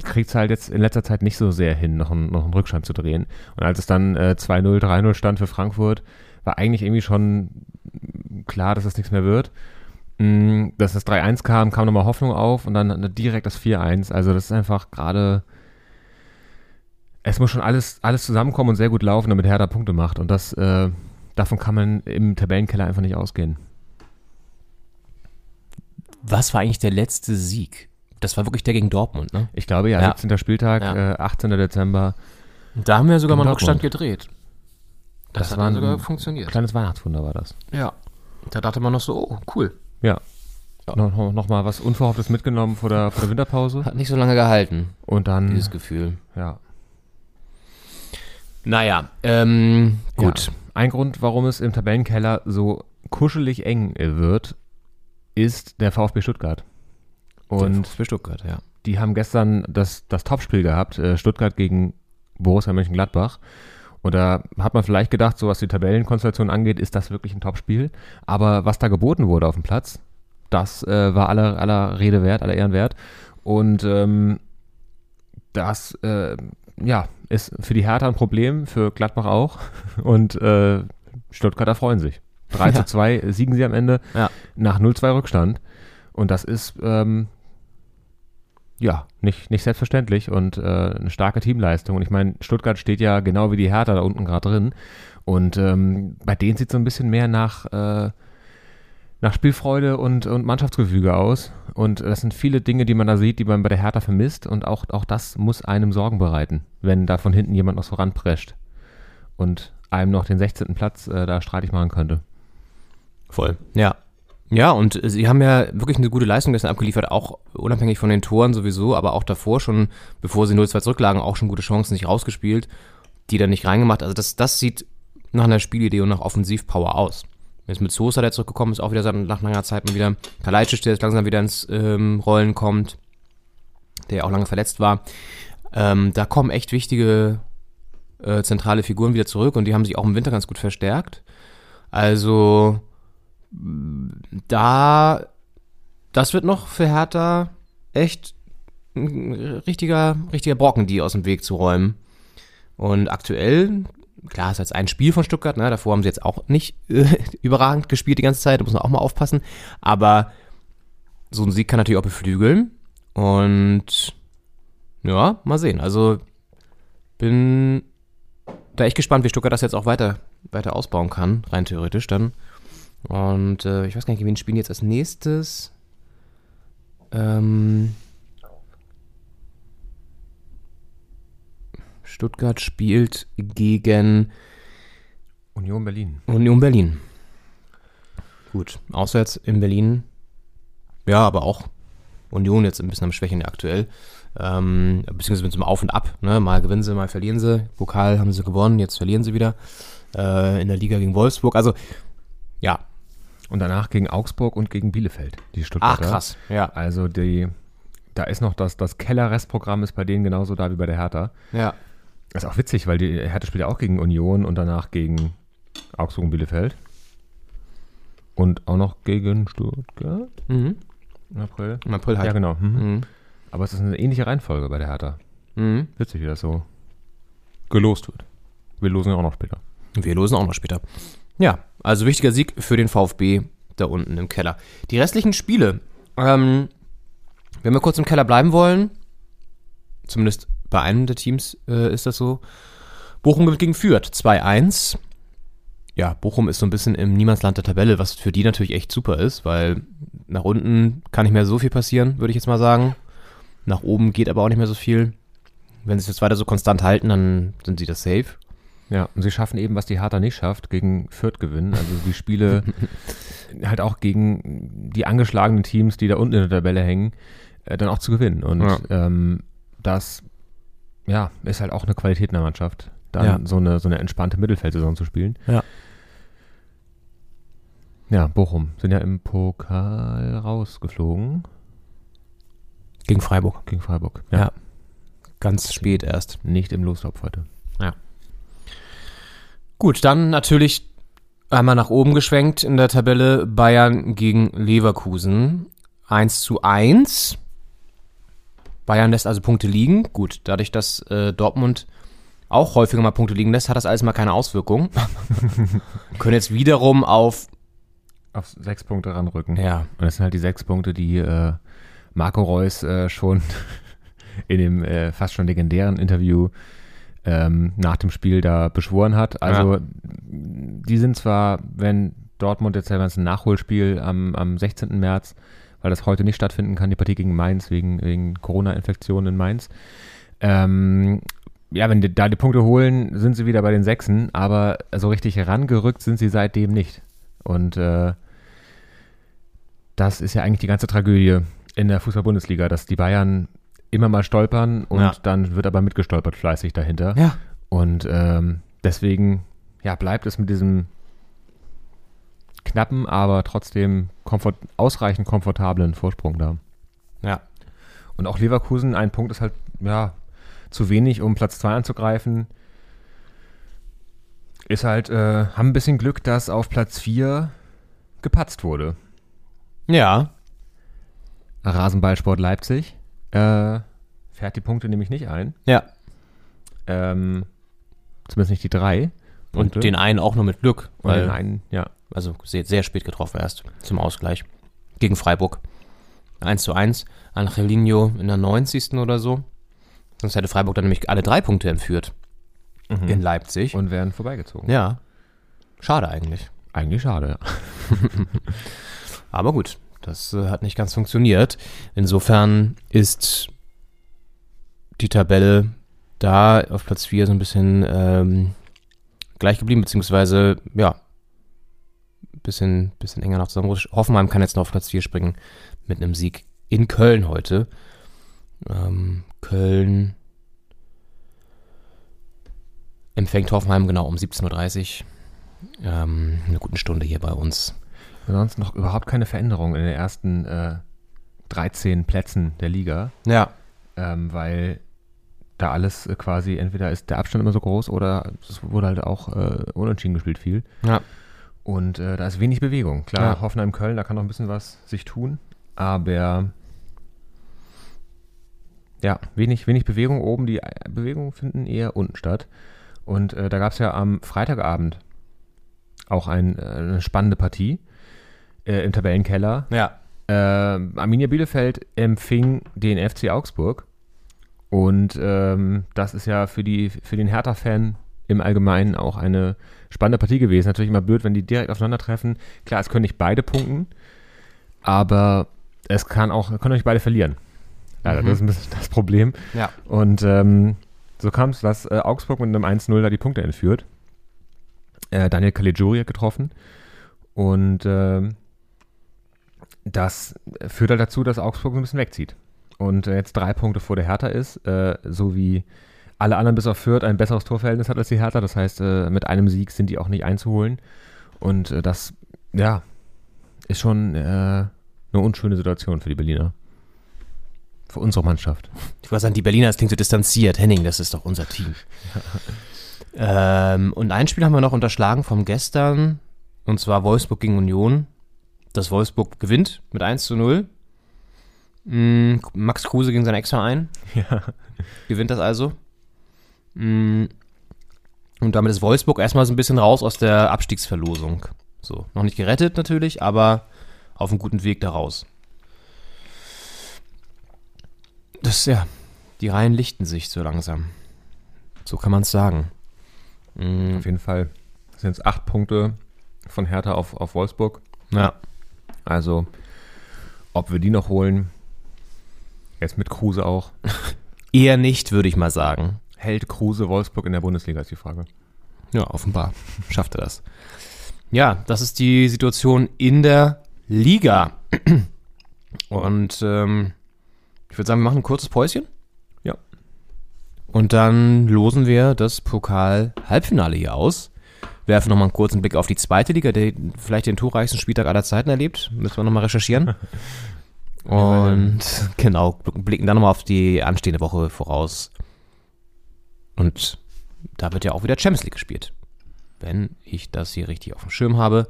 kriegt es halt jetzt in letzter Zeit nicht so sehr hin, noch einen, noch einen Rückstand zu drehen. Und als es dann äh, 2-0, 3-0 stand für Frankfurt, war eigentlich irgendwie schon klar, dass es nichts mehr wird. Mm, Dass das 3-1 kam, kam nochmal Hoffnung auf und dann direkt das 4-1. Also das ist einfach gerade, es muss schon alles, alles zusammenkommen und sehr gut laufen, damit Hertha Punkte macht. Und das, äh, davon kann man im Tabellenkeller einfach nicht ausgehen. Was war eigentlich der letzte Sieg? Das war wirklich der gegen Dortmund, ne? Ich glaube ja, Ja. 17. Spieltag, Ja. äh, 18. Dezember, Da haben wir sogar mal einen. Rückstand gedreht. Das, Das hat war dann ein sogar funktioniert. kleines Weihnachtswunder war das. Ja. Da dachte man noch so, oh, cool. Ja. Noch, noch, noch mal was Unverhofftes mitgenommen vor der, vor der Winterpause. Hat nicht so lange gehalten, Und dann, dieses Gefühl. ja. Naja, ähm, gut. Ja. Ein Grund, warum es im Tabellenkeller so kuschelig eng wird, ist der VfB Stuttgart. Und für Stuttgart, ja. die haben gestern das, das Topspiel gehabt, äh, Stuttgart gegen Borussia Mönchengladbach. Und da hat man vielleicht gedacht, so was die Tabellenkonstellation angeht, ist das wirklich ein Topspiel. Aber was da geboten wurde auf dem Platz, das äh, war aller, aller Rede wert, aller Ehren wert. Und ähm, das, äh, ja, ist für die Hertha ein Problem, für Gladbach auch. <laughs> Und äh, Stuttgarter freuen sich. 3 Ja. zu 2 siegen sie am Ende Ja. nach 0-2 Rückstand. Und das ist, ähm, ja, nicht, nicht selbstverständlich und äh, eine starke Teamleistung. Und ich meine, Stuttgart steht ja genau wie die Hertha da unten gerade drin. Und ähm, bei denen sieht es so ein bisschen mehr nach, äh, nach Spielfreude und, und Mannschaftsgefüge aus. Und das sind viele Dinge, die man da sieht, die man bei der Hertha vermisst. Und auch, auch das muss einem Sorgen bereiten, wenn da von hinten jemand noch so ranprescht und einem noch den 16. Platz äh, da streitig machen könnte. Voll. Ja. Ja, und sie haben ja wirklich eine gute Leistung gestern abgeliefert, auch unabhängig von den Toren sowieso, aber auch davor schon, bevor sie 0-2 zurücklagen, auch schon gute Chancen sich rausgespielt. die dann nicht reingemacht. Also das, das sieht nach einer Spielidee und nach Offensivpower aus. Jetzt mit Sosa, der zurückgekommen ist, auch wieder nach langer Zeit mal wieder. Kalajdzic, der jetzt langsam wieder ins ähm, Rollen kommt, der ja auch lange verletzt war. Ähm, da kommen echt wichtige äh, zentrale Figuren wieder zurück und die haben sich auch im Winter ganz gut verstärkt. Also da, das wird noch für Hertha echt ein richtiger, richtiger Brocken, die aus dem Weg zu räumen. Und aktuell, klar, ist jetzt ein Spiel von Stuttgart, ne? davor haben sie jetzt auch nicht äh, <laughs> überragend gespielt die ganze Zeit, da muss man auch mal aufpassen. Aber so ein Sieg kann natürlich auch beflügeln. Und ja, mal sehen. Also bin da echt gespannt, wie Stuttgart das jetzt auch weiter, weiter ausbauen kann, rein theoretisch dann. Und äh, ich weiß gar nicht, wen spielen jetzt als nächstes? Ähm, Stuttgart spielt gegen Union Berlin. Union Berlin. Gut, auswärts in Berlin. Ja, aber auch Union jetzt ein bisschen am Schwächen aktuell. Ähm, beziehungsweise mit so einem Auf und Ab. Ne? Mal gewinnen sie, mal verlieren sie. Pokal haben sie gewonnen, jetzt verlieren sie wieder. Äh, in der Liga gegen Wolfsburg. Also, ja. Und danach gegen Augsburg und gegen Bielefeld, die Ach, Stuttgarter. krass. Ja. Also die, da ist noch das, das Keller-Restprogramm ist bei denen genauso da wie bei der Hertha. Ja. Das ist auch witzig, weil die Hertha spielt ja auch gegen Union und danach gegen Augsburg und Bielefeld. Und auch noch gegen Stuttgart Mhm. im April. Im April halt. Ja, genau. Mhm. Mhm. Aber es ist eine ähnliche Reihenfolge bei der Hertha. Mhm. Witzig, wie das so gelost wird. Wir losen ja auch noch später. Wir losen auch noch später. Ja, also wichtiger Sieg für den VfB da unten im Keller. Die restlichen Spiele, ähm, wenn wir kurz im Keller bleiben wollen, zumindest bei einem der Teams äh, ist das so, Bochum gegen Fürth 2-1. Ja, Bochum ist so ein bisschen im Niemandsland der Tabelle, was für die natürlich echt super ist, weil nach unten kann nicht mehr so viel passieren, würde ich jetzt mal sagen. Nach oben geht aber auch nicht mehr so viel. Wenn sie es jetzt weiter so konstant halten, dann sind sie das safe. Ja, und sie schaffen eben, was die Hertha nicht schafft, gegen Fürth gewinnen. Also die Spiele <laughs> halt auch gegen die angeschlagenen Teams, die da unten in der Tabelle hängen, äh, dann auch zu gewinnen. Und Ja. ähm, das ja, ist halt auch eine Qualität in der Mannschaft, dann Ja. so, eine, so eine entspannte Mittelfeldsaison zu spielen. Ja. Ja, Bochum sind ja im Pokal rausgeflogen Gegen Freiburg. gegen Freiburg. Ja. Ganz spät erst. Nicht im Lostopf heute. Gut, dann natürlich einmal nach oben geschwenkt in der Tabelle Bayern gegen Leverkusen. 1 zu 1. Bayern lässt also Punkte liegen. Gut, dadurch, dass äh, Dortmund auch häufiger mal Punkte liegen lässt, hat das alles mal keine Auswirkung. <laughs> Können jetzt wiederum auf, Auf sechs Punkte ranrücken. ja, Und das sind halt die sechs Punkte, die äh, Marco Reus äh, schon <laughs> in dem äh, fast schon legendären Interview ähm, nach dem Spiel da beschworen hat. Also Ja. die sind zwar, wenn Dortmund jetzt ein Nachholspiel am, am 16. März, weil das heute nicht stattfinden kann, die Partie gegen Mainz wegen, wegen Corona-Infektion in Mainz. Ähm, ja, wenn die da die Punkte holen, sind sie wieder bei den Sechsen, aber so richtig herangerückt sind sie seitdem nicht. Und äh, das ist ja eigentlich die ganze Tragödie in der Fußball-Bundesliga, dass die Bayern immer mal stolpern und Ja. dann wird aber mitgestolpert fleißig dahinter. ja, Und ähm, deswegen ja, bleibt es mit diesem knappen, aber trotzdem komfort ausreichend komfortablen Vorsprung da. ja, Und auch Leverkusen, ein Punkt ist halt ja zu wenig, um Platz 2 anzugreifen. Ist halt, äh, haben ein bisschen Glück, dass auf Platz 4 gepatzt wurde. ja, Rasenballsport Leipzig äh, fährt die Punkte nämlich nicht ein. ja. Ähm, zumindest nicht die drei. Punkte. Und den einen auch nur mit Glück, Und weil den einen, ja. also sehr, sehr spät getroffen erst zum Ausgleich. Gegen Freiburg. 1 zu 1. Angelino in der 90. oder so. Sonst hätte Freiburg dann nämlich alle drei Punkte entführt. In Leipzig. Mhm. Und werden vorbeigezogen. ja. Schade eigentlich. Eigentlich schade, ja. <laughs> Aber gut, das äh, hat nicht ganz funktioniert. Insofern ist die Tabelle da auf Platz 4 so ein bisschen ähm, gleich geblieben, beziehungsweise, ja, bisschen, bisschen enger noch zusammengerutscht. Hoffenheim kann jetzt noch auf Platz 4 springen mit einem Sieg in Köln heute. Ähm, Köln empfängt Hoffenheim genau um 17.30 Uhr. Ähm, eine gute Stunde hier bei uns. Ansonsten noch überhaupt keine Veränderung in den ersten äh, 13 Plätzen der Liga, Ja. ähm, weil da alles äh, quasi, entweder ist der Abstand immer so groß oder es wurde halt auch äh, unentschieden gespielt viel. Ja. Und äh, da ist wenig Bewegung. Klar, Ja. Hoffenheim-Köln, da kann noch ein bisschen was sich tun, aber ja, wenig, wenig Bewegung oben. Die äh, Bewegungen finden eher unten statt. Und äh, da gab es ja am Freitagabend auch ein, äh, eine spannende Partie äh, im Tabellenkeller. Ja. Äh, Arminia Bielefeld empfing den FC Augsburg. Und ähm, das ist ja für, die, für den Hertha-Fan im Allgemeinen auch eine spannende Partie gewesen. Natürlich immer blöd, wenn die direkt aufeinandertreffen. Klar, es können nicht beide punkten, aber es kann auch, können euch beide verlieren. Leider, das ist ein bisschen das Problem. Ja. Und ähm, so kam es, dass äh, Augsburg mit einem 1-0 da die Punkte entführt. Äh, Daniel Caligiuri hat getroffen. Und ähm, das führt halt dazu, dass Augsburg ein bisschen wegzieht. Und äh, jetzt drei Punkte vor der Hertha ist, äh, so wie alle anderen bis auf Fürth ein besseres Torverhältnis hat als die Hertha. Das heißt, äh, mit einem Sieg sind die auch nicht einzuholen. Und äh, das, ja, ist schon äh, eine unschöne Situation für die Berliner. Für unsere Mannschaft. Ich wollte sagen, die Berliner, das klingt so distanziert. Henning, das ist doch unser Team. <laughs> ähm, und ein Spiel haben wir noch unterschlagen vom gestern, und zwar Wolfsburg gegen Union. Das Wolfsburg gewinnt mit 1 zu 0. Mm, Max Kruse gegen seinen Ex-Verein. Ja. Gewinnt das also. Mm, Und damit ist Wolfsburg erstmal so ein bisschen raus aus der Abstiegsverlosung. So, noch nicht gerettet natürlich, aber auf einem guten Weg da raus. Das, ja, die Reihen lichten sich so langsam. So kann man es sagen. Mm, Auf jeden Fall sind es acht Punkte von Hertha auf, auf Wolfsburg. Ja, Also, ob wir die noch holen, jetzt mit Kruse auch. <laughs> eher nicht, würde ich mal sagen. Hält Kruse Wolfsburg in der Bundesliga, ist die Frage. Ja, offenbar <laughs> schafft er das. Ja, das ist die Situation in der Liga. <clears throat> Und ähm, ich würde sagen, wir machen ein kurzes Päuschen. Ja. Und dann losen wir das Pokal-Halbfinale hier aus. Werfen nochmal einen kurzen Blick auf die zweite Liga, der vielleicht den torreichsten Spieltag aller Zeiten erlebt. Müssen wir nochmal recherchieren. <laughs> Und genau, blicken dann nochmal auf die anstehende Woche voraus. Und da wird ja auch wieder Champions League gespielt. Wenn ich das hier richtig auf dem Schirm habe.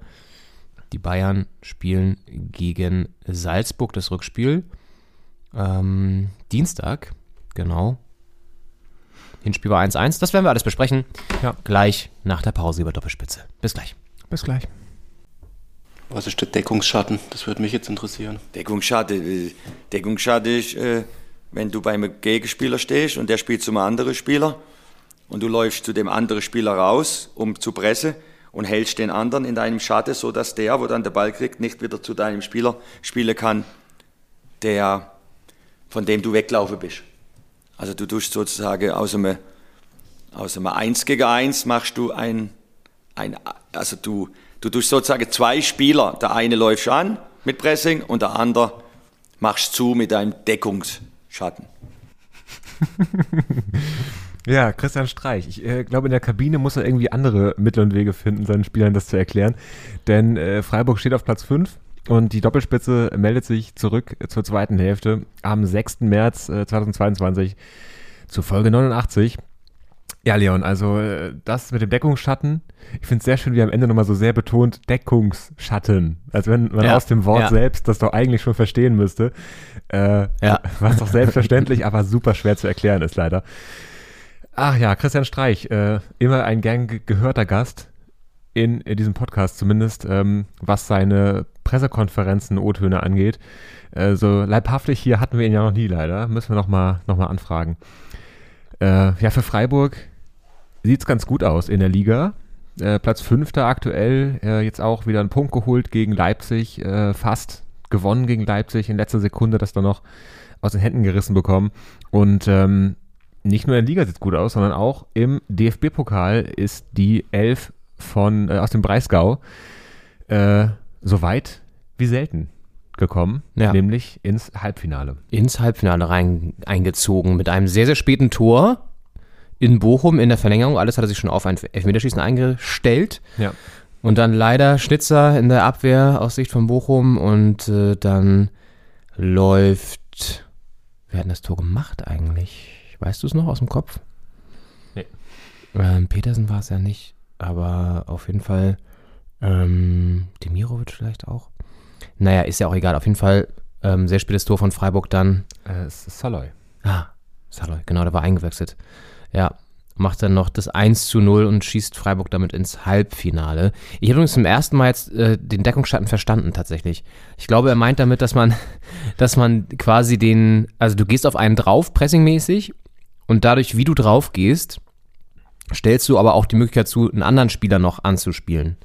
Die Bayern spielen gegen Salzburg das Rückspiel. Ähm, Dienstag, genau. Hinspiel war 1-1. Das werden wir alles besprechen. Ja. Gleich nach der Pause über Doppelspitze. Bis gleich. Bis gleich. Was ist der Deckungsschatten? Das würde mich jetzt interessieren. Deckungsschatten. äh, Deckungsschatten ist, äh, wenn du beim Gegenspieler stehst und der spielt zum anderen Spieler und du läufst zu dem anderen Spieler raus, um zu pressen und hältst den anderen in deinem Schatten, so dass der, wo dann der Ball kriegt, nicht wieder zu deinem Spieler spielen kann, der von dem du weglaufen bist. Also du tust sozusagen aus einem, aus einem 1 gegen 1 machst du ein, ein also du, du tust sozusagen zwei Spieler, der eine läuft an mit Pressing und der andere machst zu mit einem Deckungsschatten. <laughs> Ja, Christian Streich. Ich äh, glaube, in der Kabine muss er irgendwie andere Mittel und Wege finden, seinen Spielern das zu erklären. Denn äh, Freiburg steht auf Platz 5 und die Doppelspitze meldet sich zurück zur zweiten Hälfte am 6. März äh, 2022 zu Folge 89. Ja, Leon, also äh, das mit dem Deckungsschatten, ich finde es sehr schön, wie am Ende nochmal so sehr betont Deckungsschatten. Als wenn man Ja, aus dem Wort ja. selbst das doch eigentlich schon verstehen müsste. Äh, Ja. <laughs> Was doch selbstverständlich, aber super schwer zu erklären ist leider. Ach ja, Christian Streich, äh, immer ein gern ge gehörter Gast in, in diesem Podcast, zumindest ähm, was seine Pressekonferenzen, O-Töne angeht. Äh, so leibhaftig hier hatten wir ihn ja noch nie leider. Müssen wir nochmal noch mal anfragen. Äh, ja, für Freiburg sieht's ganz gut aus in der Liga. Äh, Platz Fünfter aktuell, äh, jetzt auch wieder einen Punkt geholt gegen Leipzig, äh, fast gewonnen gegen Leipzig, in letzter Sekunde das dann noch aus den Händen gerissen bekommen. Und ähm, nicht nur in der Liga sieht es gut aus, sondern auch im DFB-Pokal ist die Elf von, aus dem Breisgau so weit wie selten gekommen, Ja. nämlich ins Halbfinale. ins Halbfinale rein eingezogen mit einem sehr, sehr späten Tor in Bochum in der Verlängerung. Alles hat er sich schon auf ein Elfmeterschießen eingestellt. Ja. Und dann leider Schnitzer in der Abwehr aus Sicht von Bochum. Und äh, dann läuft. Wer hat denn das Tor gemacht eigentlich? Weißt du es noch aus dem Kopf? Nee. Ähm, Petersen war es ja nicht. Aber auf jeden Fall. Ähm, Demirovic vielleicht auch. Naja, ist ja auch egal. Auf jeden Fall ähm, sehr spätes Tor von Freiburg dann. Äh, es ist Saloy. Ah, Saloy, genau, der war eingewechselt. Ja, macht dann noch das 1 zu 0 und schießt Freiburg damit ins Halbfinale. Ich habe übrigens zum ersten Mal jetzt äh, den Deckungsschatten verstanden tatsächlich. Ich glaube, er meint damit, dass man, <laughs> dass man quasi den, also du gehst auf einen drauf, pressingmäßig, und dadurch, wie du drauf gehst, stellst du aber auch die Möglichkeit zu, einen anderen Spieler noch anzuspielen.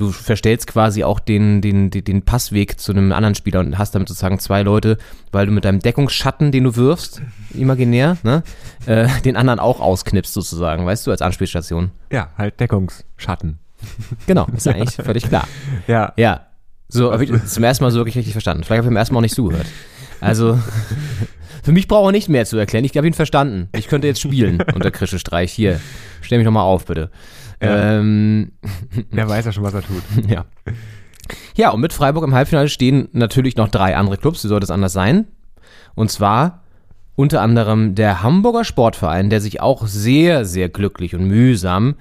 Du verstellst quasi auch den, den, den, Passweg zu einem anderen Spieler und hast damit sozusagen zwei Leute, weil du mit deinem Deckungsschatten, den du wirfst, imaginär, ne, äh, den anderen auch ausknipst sozusagen, weißt du, als Anspielstation. Ja, halt Deckungsschatten. Genau, ist ja eigentlich <laughs> völlig klar. Ja. Ja, so habe ich zum ersten Mal so wirklich richtig verstanden. Vielleicht habe ich beim ersten Mal auch nicht zugehört. Also, <laughs> für mich braucht er nicht mehr zu erklären. Ich habe ihn verstanden. Ich könnte jetzt spielen unter Krische Streich. Hier, stell mich nochmal auf, bitte. Ja. Ähm, <laughs> Der weiß ja schon, was er tut. <laughs> ja. Ja, und mit Freiburg im Halbfinale stehen natürlich noch drei andere Clubs, wie sollte es anders sein? Und zwar unter anderem der Hamburger Sportverein, der sich auch sehr, sehr glücklich und mühsam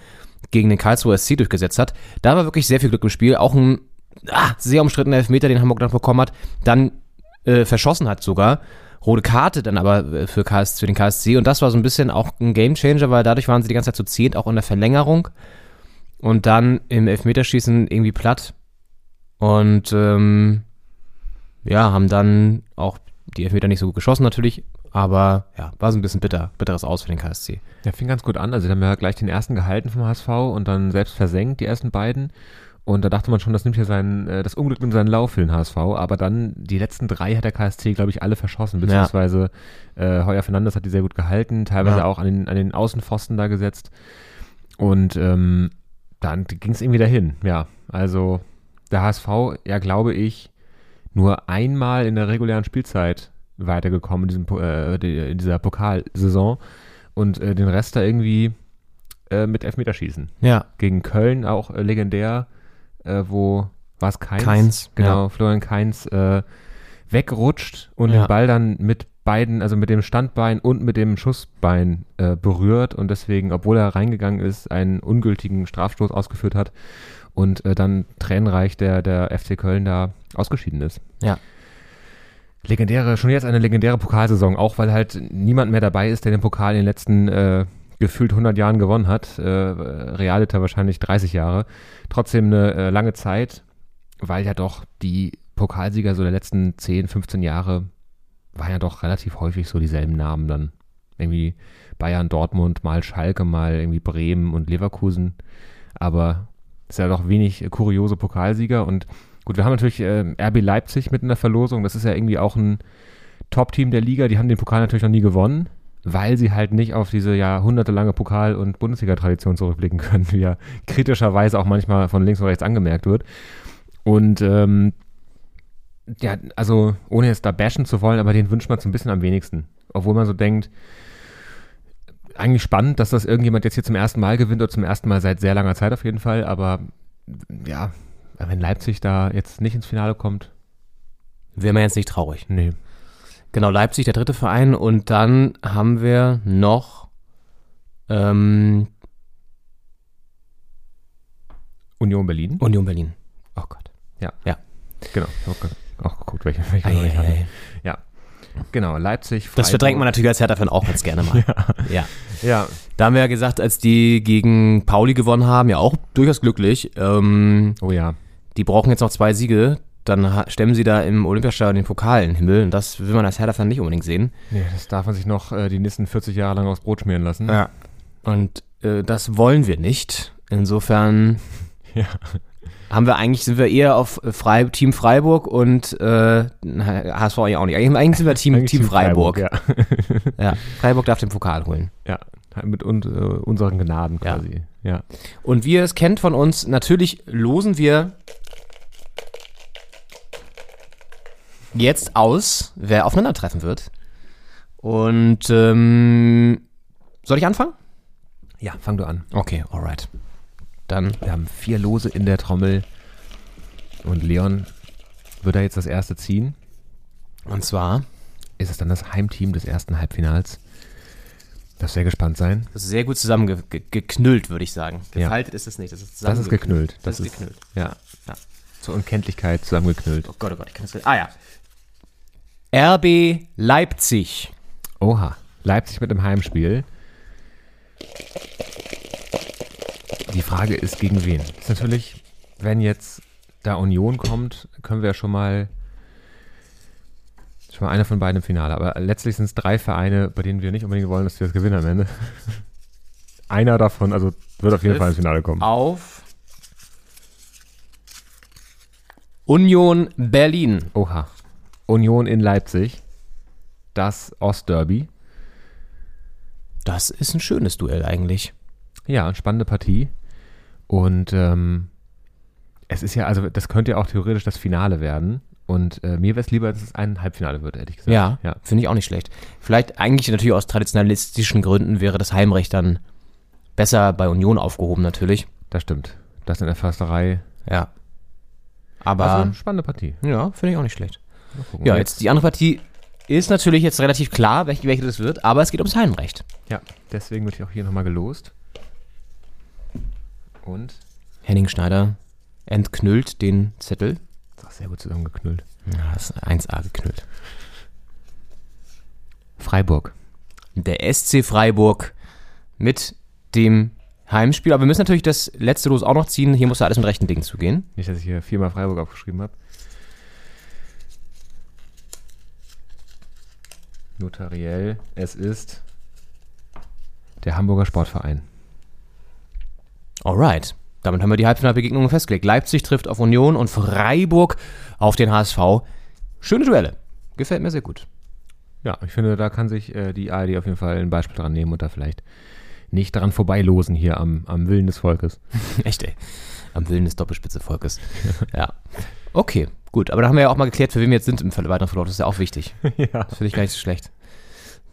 gegen den Karlsruher SC durchgesetzt hat. Da war wirklich sehr viel Glück im Spiel. Auch ein ah, sehr umstrittener Elfmeter, den Hamburg dann bekommen hat, dann äh, verschossen hat sogar. Rote Karte dann aber äh, für, KS, für den KSC und das war so ein bisschen auch ein Gamechanger, weil dadurch waren sie die ganze Zeit zu zehnt, auch in der Verlängerung und dann im Elfmeterschießen irgendwie platt und ähm, ja, haben dann auch die Elfmeter nicht so gut geschossen natürlich, aber ja, war so ein bisschen bitter, bitteres Aus für den KSC. Der fing ganz gut an. Also, die haben ja gleich den ersten gehalten vom HSV und dann selbst versenkt, die ersten beiden. Und da dachte man schon, das nimmt ja sein, äh, das Unglück in seinen Lauf für den HSV. Aber dann die letzten drei hat der KSC, glaube ich, alle verschossen. Beziehungsweise äh, Heuer Fernandes hat die sehr gut gehalten, teilweise Ja. auch an den, an den Außenpfosten da gesetzt. Und ähm, dann ging es irgendwie dahin. Ja, also der HSV, ja, glaube ich, nur einmal in der regulären Spielzeit weitergekommen in, diesem, äh, in dieser Pokalsaison und äh, den Rest da irgendwie äh, mit Elfmeterschießen. Ja, Gegen Köln auch äh, legendär, äh, wo war es Keins? Keins, Genau, ja. Florian Keins äh, wegrutscht und Ja. den Ball dann mit beiden, also mit dem Standbein und mit dem Schussbein äh, berührt und deswegen, obwohl er reingegangen ist, einen ungültigen Strafstoß ausgeführt hat und äh, dann tränenreich der, der FC Köln da ausgeschieden ist. Ja. Legendäre, schon jetzt eine legendäre Pokalsaison, auch weil halt niemand mehr dabei ist, der den Pokal in den letzten äh, gefühlt 100 Jahren gewonnen hat. Äh, Realiter wahrscheinlich 30 Jahre. Trotzdem eine äh, lange Zeit, weil ja doch die Pokalsieger so der letzten 10, 15 Jahre waren ja doch relativ häufig so dieselben Namen dann. Irgendwie Bayern, Dortmund, mal Schalke, mal irgendwie Bremen und Leverkusen. Aber es ist ja doch wenig äh, kuriose Pokalsieger und Gut, wir haben natürlich äh, RB Leipzig mit in der Verlosung. Das ist ja irgendwie auch ein Top-Team der Liga. Die haben den Pokal natürlich noch nie gewonnen, weil sie halt nicht auf diese jahrhundertelange Pokal- und Bundesliga-Tradition zurückblicken können, <laughs> wie ja kritischerweise auch manchmal von links und rechts angemerkt wird. Und ähm, ja, also ohne jetzt da bashen zu wollen, aber den wünscht man so ein bisschen am wenigsten. Obwohl man so denkt, eigentlich spannend, dass das irgendjemand jetzt hier zum ersten Mal gewinnt oder zum ersten Mal seit sehr langer Zeit auf jeden Fall, aber ja, wenn Leipzig da jetzt nicht ins Finale kommt, wäre man jetzt nicht traurig. nee. Genau, Leipzig, der dritte Verein. Und dann haben wir noch ähm, Union Berlin. Union Berlin. Oh Gott. Genau. Ich habe auch geguckt, welche, welche nicht hatten. Eieiei. Ja. Genau, Leipzig. Freiburg. Das verdrängt man natürlich als Hertha-Fan auch ganz gerne mal. <laughs> ja. Ja, Da haben wir ja gesagt, als die gegen Pauli gewonnen haben, ja auch durchaus glücklich. Ähm, oh ja. die brauchen jetzt noch zwei Siege. Dann stemmen sie da im Olympiastadion den Pokal in den Himmel. Und das will man als Hertha-Fan nicht unbedingt sehen. Nee, das darf man sich noch äh, die nächsten 40 Jahre lang aufs Brot schmieren lassen. Ja. Und äh, das wollen wir nicht. Insofern <laughs> Ja. haben wir eigentlich, sind wir eher auf Frei, Team Freiburg und äh, HSV eigentlich auch nicht. Eigentlich sind wir Team, Eigentlich Team Freiburg. Ja. <laughs> Ja, Freiburg darf den Pokal holen. ja. Mit un äh, unseren Gnaden Ja. quasi. Ja. Und wie ihr es kennt von uns, natürlich losen wir jetzt aus, wer aufeinandertreffen wird. Und ähm, Soll ich anfangen? Ja, fang du an. Okay, alright. Dann Wir haben vier Lose in der Trommel und Leon wird da jetzt das erste ziehen. Und zwar, Ist es dann das Heimteam des ersten Halbfinals? Darf sehr gespannt sein. das ist sehr gut zusammengeknüllt, würde ich sagen. Ja. Gefaltet ist es nicht. Das ist, Das ist geknüllt. Das, ist geknüllt. Ja. Ja. Zur Unkenntlichkeit zusammengeknüllt. Oh Gott, oh Gott, ich kann das. Ah ja. RB Leipzig. Oha. Leipzig mit dem Heimspiel. Die Frage ist, gegen wen? Ist natürlich, wenn jetzt da Union kommt, können wir ja schon mal schon mal einer von beiden im Finale. Aber letztlich sind es drei Vereine, bei denen wir nicht unbedingt wollen, dass wir das gewinnen am Ende. <laughs> Einer davon, also wird auf jeden Fall ins Finale kommen. Auf Union Berlin. Oha. Union in Leipzig. Das Ostderby. Das ist ein schönes Duell eigentlich. Ja, spannende Partie. Und ähm, es ist ja, also das könnte ja auch theoretisch das Finale werden. Und äh, mir wäre es lieber, dass es ein Halbfinale wird, ehrlich gesagt. Ja, ja. finde ich auch nicht schlecht. Vielleicht eigentlich natürlich aus traditionalistischen Gründen wäre das Heimrecht dann besser bei Union aufgehoben natürlich. Das stimmt. Das in der Försterei. Ja. Aber Also, spannende Partie. ja, finde ich auch nicht schlecht. Ja, jetzt die andere Partie ist natürlich jetzt relativ klar, welche, welche das wird, aber es geht ums Heimrecht. Ja, deswegen wird hier auch hier nochmal gelost. Und Henning Schneider entknüllt den Zettel. ist auch sehr gut zusammengeknüllt. Ja, das ist 1A geknüllt. Freiburg. Der SC Freiburg mit dem Heimspiel. Aber wir müssen natürlich das letzte Los auch noch ziehen. Hier muss ja alles mit rechten Dingen zugehen. Nicht, dass ich hier viermal Freiburg aufgeschrieben habe. Notariell, es ist der Hamburger Sportverein. Alright. Damit haben wir die Halbfinalbegegnungen festgelegt. Leipzig trifft auf Union und Freiburg auf den HSV. Schöne Duelle. Gefällt mir sehr gut. Ja, ich finde, da kann sich äh, die ARD auf jeden Fall ein Beispiel dran nehmen und da vielleicht nicht daran vorbeilosen hier am, am Willen des Volkes. <laughs> Echt, ey. Am Willen des Doppelspitze-Volkes. <laughs> ja. Okay, gut. Aber da haben wir ja auch mal geklärt, für wen wir jetzt sind im weiteren Verlauf. Das ist ja auch wichtig. <laughs> ja. Das finde ich gar nicht so schlecht.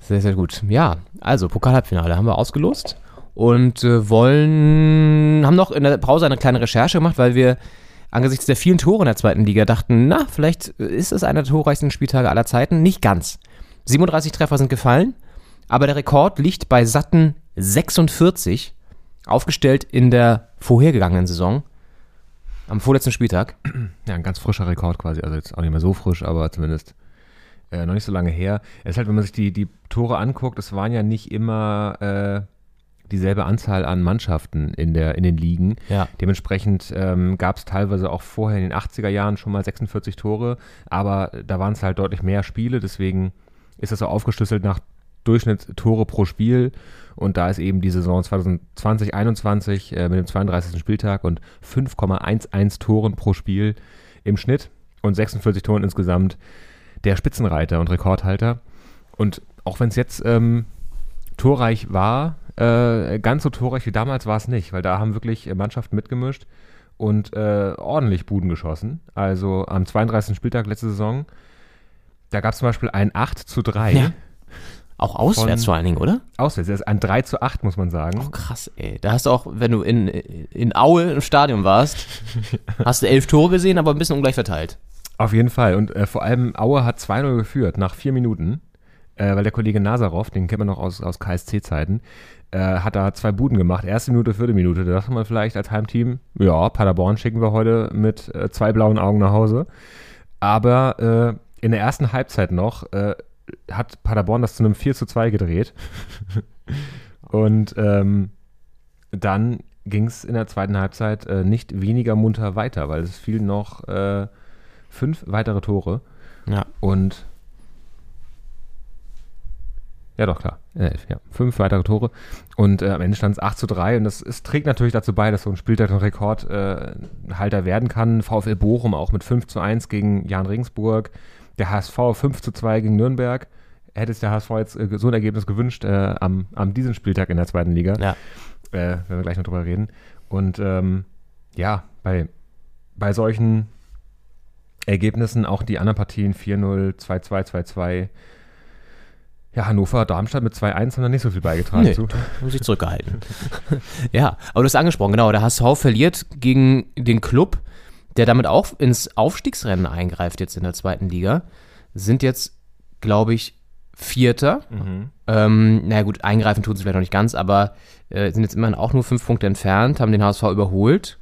Sehr, sehr gut. Ja, also Pokal-Halbfinale haben wir ausgelost und äh, wollen, haben noch in der Pause eine kleine Recherche gemacht, weil wir angesichts der vielen Tore in der zweiten Liga dachten, na, vielleicht ist es einer der torreichsten Spieltage aller Zeiten. Nicht ganz. 37 Treffer sind gefallen, aber der Rekord liegt bei satten 46, aufgestellt in der vorhergegangenen Saison, am vorletzten Spieltag. Ja, ein ganz frischer Rekord quasi. Also jetzt auch nicht mehr so frisch, aber zumindest äh, noch nicht so lange her. Es ist halt, wenn man sich die, die Tore anguckt, es waren ja nicht immer äh, dieselbe Anzahl an Mannschaften in, der, in den Ligen. Ja. Dementsprechend ähm, gab es teilweise auch vorher in den 80er Jahren schon mal 46 Tore, aber da waren es halt deutlich mehr Spiele, deswegen ist das so aufgeschlüsselt nach Durchschnitt Tore pro Spiel und da ist eben die Saison 2020-21 äh, mit dem 32. Spieltag und 5,11 Toren pro Spiel im Schnitt und 46 Toren insgesamt der Spitzenreiter und Rekordhalter. Und auch wenn es jetzt ähm, torreich war, äh, ganz so torreich wie damals war es nicht, weil da haben wirklich äh, Mannschaften mitgemischt und äh, ordentlich Buden geschossen. Also am 32. Spieltag letzte Saison, da gab es zum Beispiel ein 8 zu 3. Ja. Auch auswärts vor allen Dingen, oder? Auswärts, das ist ein 3 zu 8, muss man sagen. Oh, krass, ey. Da hast du auch, wenn du in, in Aue im Stadion warst, <laughs> hast du elf Tore gesehen, aber ein bisschen ungleich verteilt. Auf jeden Fall. Und äh, vor allem Aue hat 2-0 geführt nach vier Minuten, äh, weil der Kollege Nazarov, den kennt man noch aus, aus KSC-Zeiten, äh, hat da zwei Buden gemacht. Erste Minute, vierte Minute. Da dachte man vielleicht als Heimteam, ja, Paderborn schicken wir heute mit äh, zwei blauen Augen nach Hause. Aber äh, in der ersten Halbzeit noch äh, hat Paderborn das zu einem 4 zu 2 gedreht. <laughs> Und ähm, dann ging es in der zweiten Halbzeit äh, nicht weniger munter weiter, weil es fielen noch äh, fünf weitere Tore. Ja. Und ja, doch, klar. Äh, Elf, ja. Fünf weitere Tore. Und äh, am Ende stand es 8 zu 3. Und das es trägt natürlich dazu bei, dass so ein Spieltag ein Rekordhalter äh, werden kann. VfL Bochum auch mit 5 zu 1 gegen Jan Regensburg. Der HSV 5 zu 2 gegen Nürnberg. Hätte es der HSV jetzt äh, so ein Ergebnis gewünscht äh, am, am diesem Spieltag in der zweiten Liga. Ja. Äh, wenn wir gleich noch drüber reden. Und ähm, ja, bei, bei solchen Ergebnissen, auch die anderen Partien 4-0, 2-2, 2-2, Ja, Hannover, Darmstadt mit 2-1 haben da nicht so viel beigetragen Nee, zu. haben sich zurückgehalten. <laughs> ja, aber du hast angesprochen, genau, der HSV verliert gegen den Club, der damit auch ins Aufstiegsrennen eingreift jetzt in der zweiten Liga. Sind jetzt, glaube ich, Vierter. Ähm, naja gut, eingreifen tun sie vielleicht noch nicht ganz, aber äh, sind jetzt immerhin auch nur fünf Punkte entfernt, haben den HSV überholt.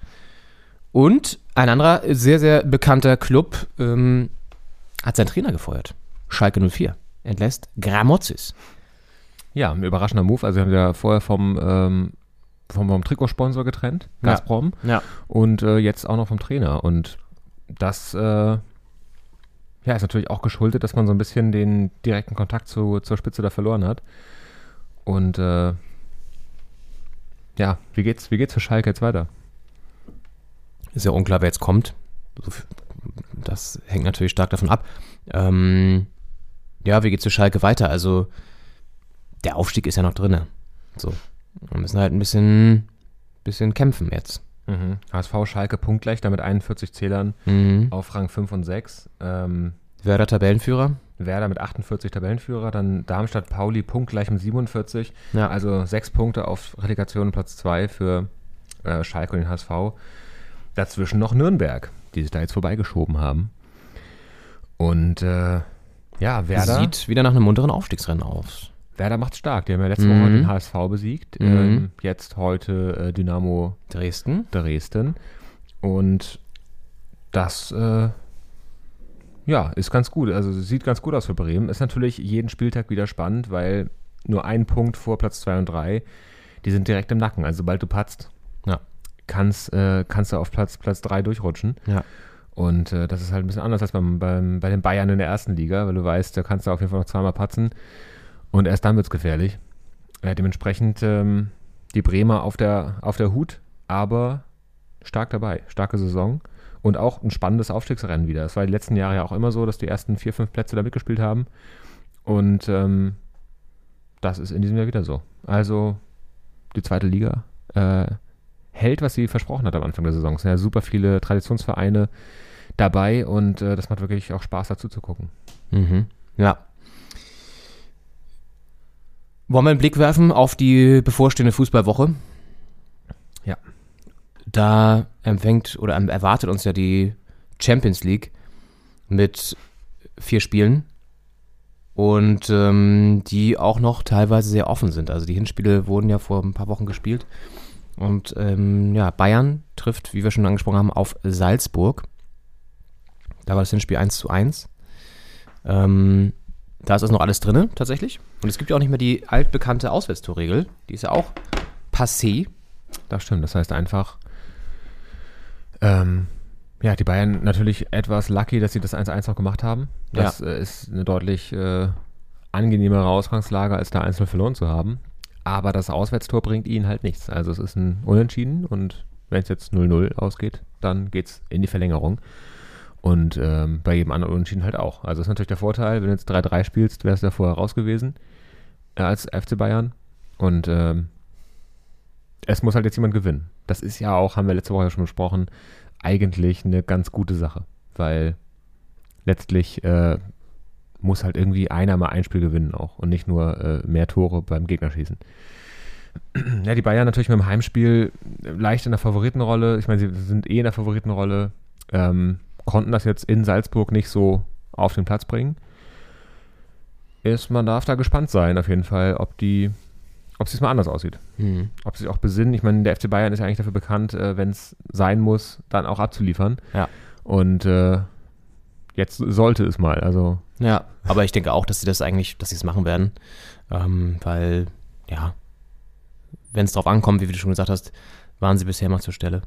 Und ein anderer sehr, sehr bekannter Club ähm, hat seinen Trainer gefeuert. Schalke 04. Entlässt Gramozis. Ja, ein überraschender Move. Also wir haben ja vorher vom, ähm, vom, vom Trikotsponsor getrennt, Ja. Gazprom. Ja. Und äh, jetzt auch noch vom Trainer. Und das äh, ja, ist natürlich auch geschuldet, dass man so ein bisschen den direkten Kontakt zu, zur Spitze da verloren hat. Und äh, ja, wie geht's, wie geht's für Schalke jetzt weiter? Ist ja unklar, wer jetzt kommt. Das hängt natürlich stark davon ab. Ähm, ja, wie geht's für Schalke weiter? Also, der Aufstieg ist ja noch drinne. So. Wir müssen halt ein bisschen, bisschen kämpfen jetzt. Mhm. HSV Schalke punktgleich, damit 41 Zählern Mhm. auf Rang 5 und 6. Ähm, Werder Tabellenführer. Werder mit 48 Tabellenführer, dann Darmstadt Pauli punktgleich mit 47. Ja. Also sechs Punkte auf Relegation Platz 2 für äh, Schalke und den HSV. Dazwischen noch Nürnberg, die sich da jetzt vorbeigeschoben haben. Und äh, ja, Werder, Sieht wieder nach einem munteren Aufstiegsrennen aus. Werder macht stark. Die haben ja letzte Mhm. Woche den HSV besiegt. Mhm. Ähm, jetzt heute äh, Dynamo Dresden. Dresden. Und das äh, ja, ist ganz gut. Also sieht ganz gut aus für Bremen. Ist natürlich jeden Spieltag wieder spannend, weil nur ein Punkt vor Platz 2 und 3, die sind direkt im Nacken. Also sobald du patzt, Ja. kannst, äh, kannst du auf Platz, Platz 3 durchrutschen. Ja. Und äh, das ist halt ein bisschen anders als beim, beim, bei den Bayern in der ersten Liga, weil du weißt, da kannst du auf jeden Fall noch zweimal patzen. Und erst dann wird es gefährlich. Äh, dementsprechend ähm, die Bremer auf der, auf der Hut, aber stark dabei. Starke Saison. Und auch ein spannendes Aufstiegsrennen wieder. Es war die letzten Jahre ja auch immer so, dass die ersten vier, fünf Plätze da mitgespielt haben. Und ähm, das ist in diesem Jahr wieder so. Also die zweite Liga äh, hält, was sie versprochen hat am Anfang der Saison. Es sind ja super viele Traditionsvereine dabei und äh, das macht wirklich auch Spaß dazu zu gucken. Mhm. Ja. Wollen wir einen Blick werfen auf die bevorstehende Fußballwoche? Ja. Da empfängt oder erwartet uns ja die Champions League mit vier Spielen und ähm, die auch noch teilweise sehr offen sind. Also die Hinspiele wurden ja vor ein paar Wochen gespielt und ähm, ja, Bayern trifft, wie wir schon angesprochen haben, auf Salzburg. Da war das Hinspiel 1 zu 1. Ähm, da ist also noch alles drin, tatsächlich. Und es gibt ja auch nicht mehr die altbekannte Auswärtstorregel. Die ist ja auch passé. Das stimmt. Das heißt einfach, ähm, ja, die Bayern natürlich etwas lucky, dass sie das 1-1 noch gemacht haben. Das äh, ist eine deutlich äh, angenehmere Ausgangslage, als da 1 verloren zu haben. Aber das Auswärtstor bringt ihnen halt nichts. Also es ist ein Unentschieden und wenn es jetzt 0-0 ausgeht, dann geht es in die Verlängerung. Und ähm, bei jedem anderen Unentschieden halt auch. Also das ist natürlich der Vorteil, wenn du jetzt 3-3 spielst, wärst du ja vorher raus gewesen äh, als FC Bayern. Und ähm, es muss halt jetzt jemand gewinnen. Das ist ja auch, haben wir letzte Woche ja schon besprochen, eigentlich eine ganz gute Sache. Weil letztlich äh, muss halt irgendwie einer mal ein Spiel gewinnen auch und nicht nur äh, mehr Tore beim Gegner schießen. <clears throat> Ja, die Bayern natürlich mit dem Heimspiel leicht in der Favoritenrolle. Ich meine, sie sind eh in der Favoritenrolle. Ähm, konnten das jetzt in Salzburg nicht so auf den Platz bringen. Ist, man darf da gespannt sein, auf jeden Fall, ob die, ob es diesmal anders aussieht. Mhm. Ob sie sich auch besinnen. Ich meine, der FC Bayern ist ja eigentlich dafür bekannt, äh, wenn es sein muss, dann auch abzuliefern. Ja. Und äh, jetzt sollte es mal. Also Ja, aber ich denke auch, dass sie das eigentlich, dass sie es machen werden. Ähm, weil, ja, wenn es drauf ankommt, wie du schon gesagt hast, waren sie bisher mal zur Stelle.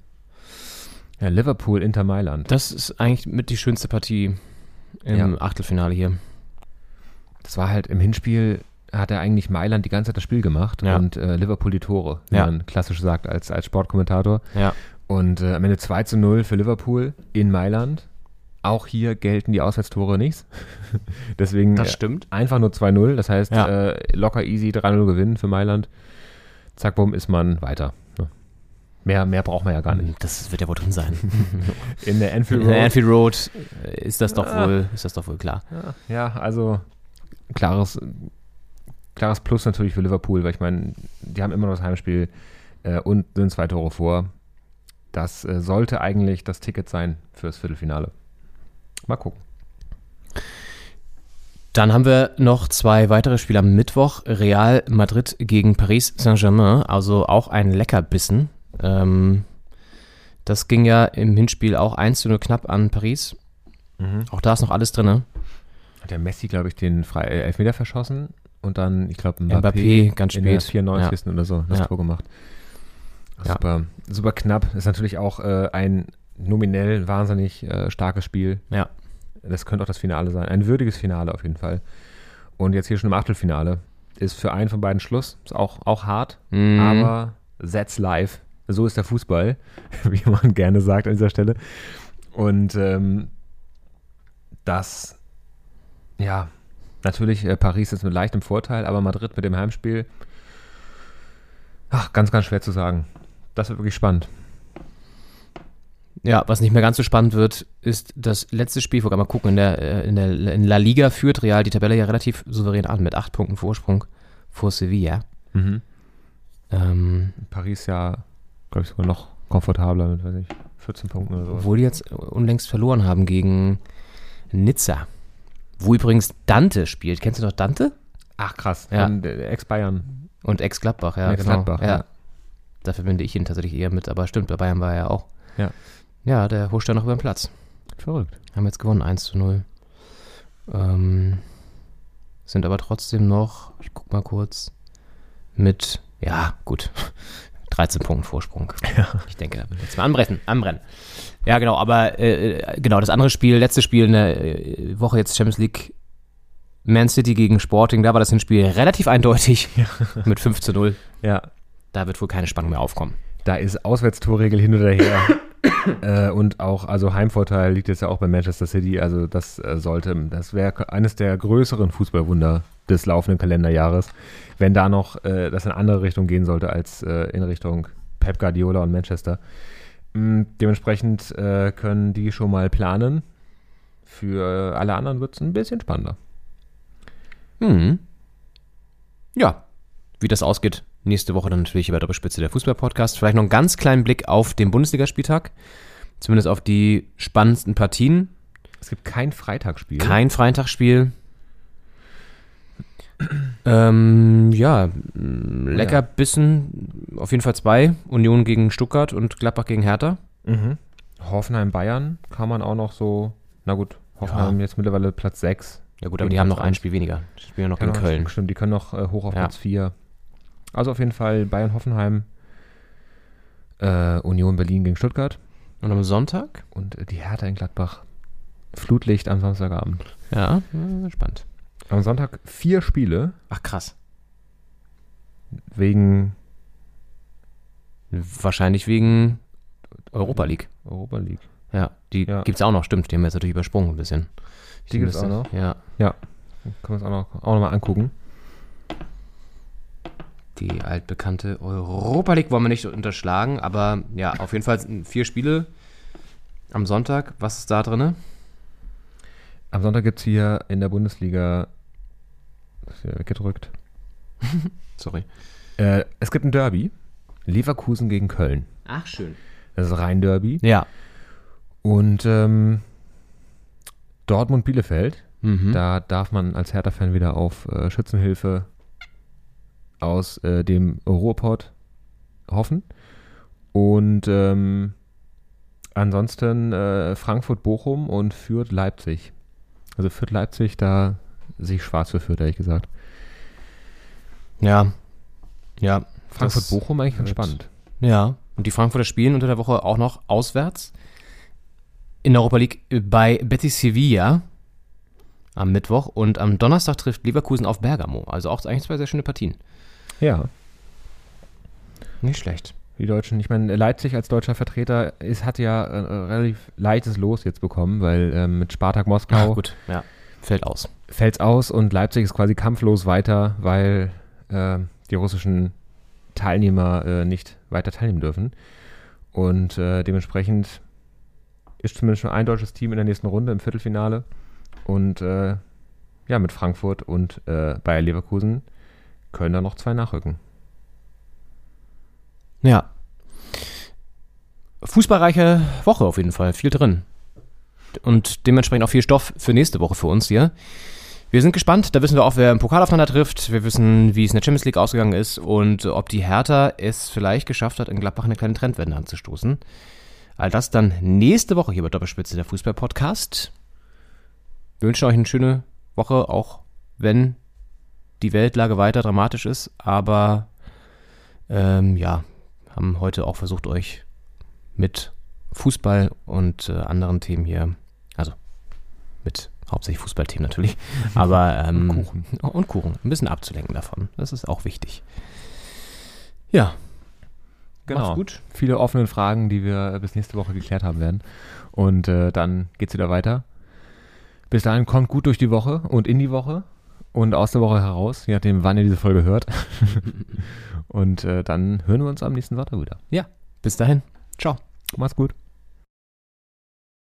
Ja, Liverpool, Inter Mailand. Das ist eigentlich mit die schönste Partie im Ja. Achtelfinale hier. Das war halt im Hinspiel, hat er eigentlich Mailand die ganze Zeit das Spiel gemacht Ja. und äh, Liverpool die Tore, wie Ja. man klassisch sagt als, als Sportkommentator. Ja. Und äh, am Ende 2 zu 0 für Liverpool in Mailand. Auch hier gelten die Auswärtstore nichts. <laughs> Deswegen Das äh, stimmt. einfach nur 2-0. Das heißt, äh, locker easy 3-0 gewinnen für Mailand. Zack, bumm, ist man weiter. Mehr, mehr braucht man ja gar nicht. Das wird ja wohl drin sein. <laughs> In der Anfield In Road. der Anfield Road äh, ist das doch Ah. wohl, ist das doch wohl klar. Ja, also klares, klares Plus natürlich für Liverpool, weil ich meine, die haben immer noch das Heimspiel äh, und sind zwei Tore vor. Das äh, sollte eigentlich das Ticket sein fürs Viertelfinale. Mal gucken. Dann haben wir noch zwei weitere Spiele am Mittwoch. Real Madrid gegen Paris Saint-Germain, also auch ein Leckerbissen. Ähm, das ging ja im Hinspiel auch 1 zu 0 knapp an Paris. Auch da ist noch alles drin. Hat der Messi, glaube ich, den Fre äh, Elfmeter verschossen und dann, ich glaube, Mbappé, Mbappé ganz in der spät. 94. oder so das Ja. Tor gemacht. Ja. Super, super knapp. Ist natürlich auch äh, ein nominell wahnsinnig äh, starkes Spiel. Ja. Das könnte auch das Finale sein. Ein würdiges Finale auf jeden Fall. Und jetzt hier schon im Achtelfinale. Ist für einen von beiden Schluss. Ist auch, auch hart, Mhm. aber that's live. So ist der Fußball, <laughs> wie man gerne sagt an dieser Stelle. Und ähm, das, ja, natürlich äh, Paris ist mit leichtem Vorteil, aber Madrid mit dem Heimspiel, ach, ganz, ganz schwer zu sagen. Das wird wirklich spannend. Ja, was nicht mehr ganz so spannend wird, ist das letzte Spiel. Wollte mal gucken, in der, äh, in der in La Liga führt Real die Tabelle ja relativ souverän an, mit acht Punkten Vorsprung vor Sevilla. Mhm. Ähm, Paris ja, glaube ich, sogar noch komfortabler mit, weiß ich, 14 Punkten oder so. obwohl die jetzt unlängst verloren haben gegen Nizza. Wo übrigens Dante spielt. Kennst du noch Dante? Ach krass, Ja. der Ex-Bayern. Und Ex-Gladbach, ja. Ex-Gladbach, genau. ja. Da verbinde ich ihn tatsächlich eher mit, aber stimmt, bei Bayern war er ja auch. Ja. Ja, der huscht da noch über den Platz. Verrückt. Haben jetzt gewonnen, 1 zu 0. Ähm, sind aber trotzdem noch, ich guck mal kurz, mit, ja, gut, 13 Punkten Vorsprung. Ich denke, da wird jetzt mal anbrechen, anbrennen. Ja, genau, aber äh, genau, das andere Spiel, letzte Spiel in der äh, Woche jetzt Champions League, Man City gegen Sporting, da war das Hinspiel relativ eindeutig mit 5 zu 0. Ja, Da wird wohl keine Spannung mehr aufkommen. da ist Auswärtstorregel hin oder her. <coughs> äh, und auch, also Heimvorteil liegt jetzt ja auch bei Manchester City. Also das äh, sollte, das wäre eines der größeren Fußballwunder des laufenden Kalenderjahres, wenn da noch äh, das in eine andere Richtung gehen sollte als äh, in Richtung Pep Guardiola und Manchester. Mm, dementsprechend äh, können die schon mal planen. Für alle anderen wird es ein bisschen spannender. Mhm. Ja, wie das ausgeht, nächste Woche dann natürlich bei Doppelspitze der Fußball-Podcast. Vielleicht noch einen ganz kleinen Blick auf den Bundesligaspieltag. Zumindest auf die spannendsten Partien. Es gibt kein Freitagsspiel. Kein Freitagsspiel. Ähm, ja, mh, Leckerbissen, auf jeden Fall zwei. Union gegen Stuttgart und Gladbach gegen Hertha. Mhm. Hoffenheim Bayern kann man auch noch so, na gut, Hoffenheim jetzt mittlerweile Platz 6. Ja gut, aber die haben noch ein. Spiel weniger. Die spielen ja noch Kann gegen noch- Köln. Stimmt, die können noch äh, hoch auf Ja. Platz 4. Also auf jeden Fall Bayern Hoffenheim, äh, Union Berlin gegen Stuttgart Und am Sonntag? und äh, die Hertha in Gladbach. Flutlicht am Samstagabend. Ja, ja, spannend. Am Sonntag vier Spiele Ach krass. wegen Wahrscheinlich wegen Europa League. Europa League. Ja, die Ja. gibt's auch noch, stimmt. Die haben wir jetzt natürlich übersprungen ein bisschen. Die gibt's auch müsste- noch? Ja, Können wir uns auch noch, auch noch mal angucken. die altbekannte Europa League wollen wir nicht unterschlagen, aber ja, auf jeden Fall vier Spiele am Sonntag. Was ist da drin? Am Sonntag gibt es hier in der Bundesliga weggedrückt. <laughs> Sorry. Äh, es gibt ein Derby. Leverkusen gegen Köln. Ach, schön. Das ist Rhein-Derby. Ja. Und ähm, Dortmund-Bielefeld. Mhm. Da darf man als Hertha-Fan wieder auf äh, Schützenhilfe aus äh, dem Ruhrpott hoffen. Und ähm, ansonsten äh, Frankfurt-Bochum und Fürth-Leipzig. Also Fürth-Leipzig, da sehe ich schwarz für Fürth, ehrlich gesagt. Ja. Ja. Frankfurt-Bochum eigentlich ganz spannend. Ja. Und die Frankfurter spielen unter der Woche auch noch auswärts in der Europa League bei Betis Sevilla am Mittwoch und am Donnerstag trifft Leverkusen auf Bergamo. Also auch eigentlich zwei sehr schöne Partien. Ja, Nicht schlecht. die Deutschen. Ich meine, Leipzig als deutscher Vertreter ist, hat ja äh, relativ leichtes Los jetzt bekommen, weil ähm, mit Spartak Moskau gut. Ja. Fällt aus. fällt's aus und Leipzig ist quasi kampflos weiter, weil äh, die russischen Teilnehmer äh, nicht weiter teilnehmen dürfen. Und äh, dementsprechend ist zumindest schon ein deutsches Team in der nächsten Runde im Viertelfinale. Und äh, ja, mit Frankfurt und äh, Bayer Leverkusen können da noch zwei nachrücken. Ja. Fußballreiche Woche auf jeden Fall. Viel drin. Und dementsprechend auch viel Stoff für nächste Woche für uns hier. Wir sind gespannt. Da wissen wir auch, wer im Pokal aufeinander trifft. Wir wissen, wie es in der Champions League ausgegangen ist und ob die Hertha es vielleicht geschafft hat, in Gladbach eine kleine Trendwende anzustoßen. All das dann nächste Woche hier bei Doppelspitze der Fußball-Podcast. Wir wünschen euch eine schöne Woche, auch wenn die Weltlage weiter dramatisch ist. Aber ähm, ja, haben heute auch versucht, euch mit Fußball und äh, anderen Themen hier, also mit hauptsächlich Fußballthemen natürlich, <laughs> aber ähm, und, Kuchen. und Kuchen, ein bisschen abzulenken davon. Das ist auch wichtig. Ja, Genau. Macht's gut. Viele offene Fragen, die wir bis nächste Woche geklärt haben werden. Und äh, dann geht's wieder weiter. Bis dahin kommt gut durch die Woche und in die Woche und aus der Woche heraus, je nachdem, wann ihr diese Folge hört. <laughs> und äh, dann hören wir uns am nächsten Sonntag wieder. Ja, bis dahin. Ciao. Macht's gut.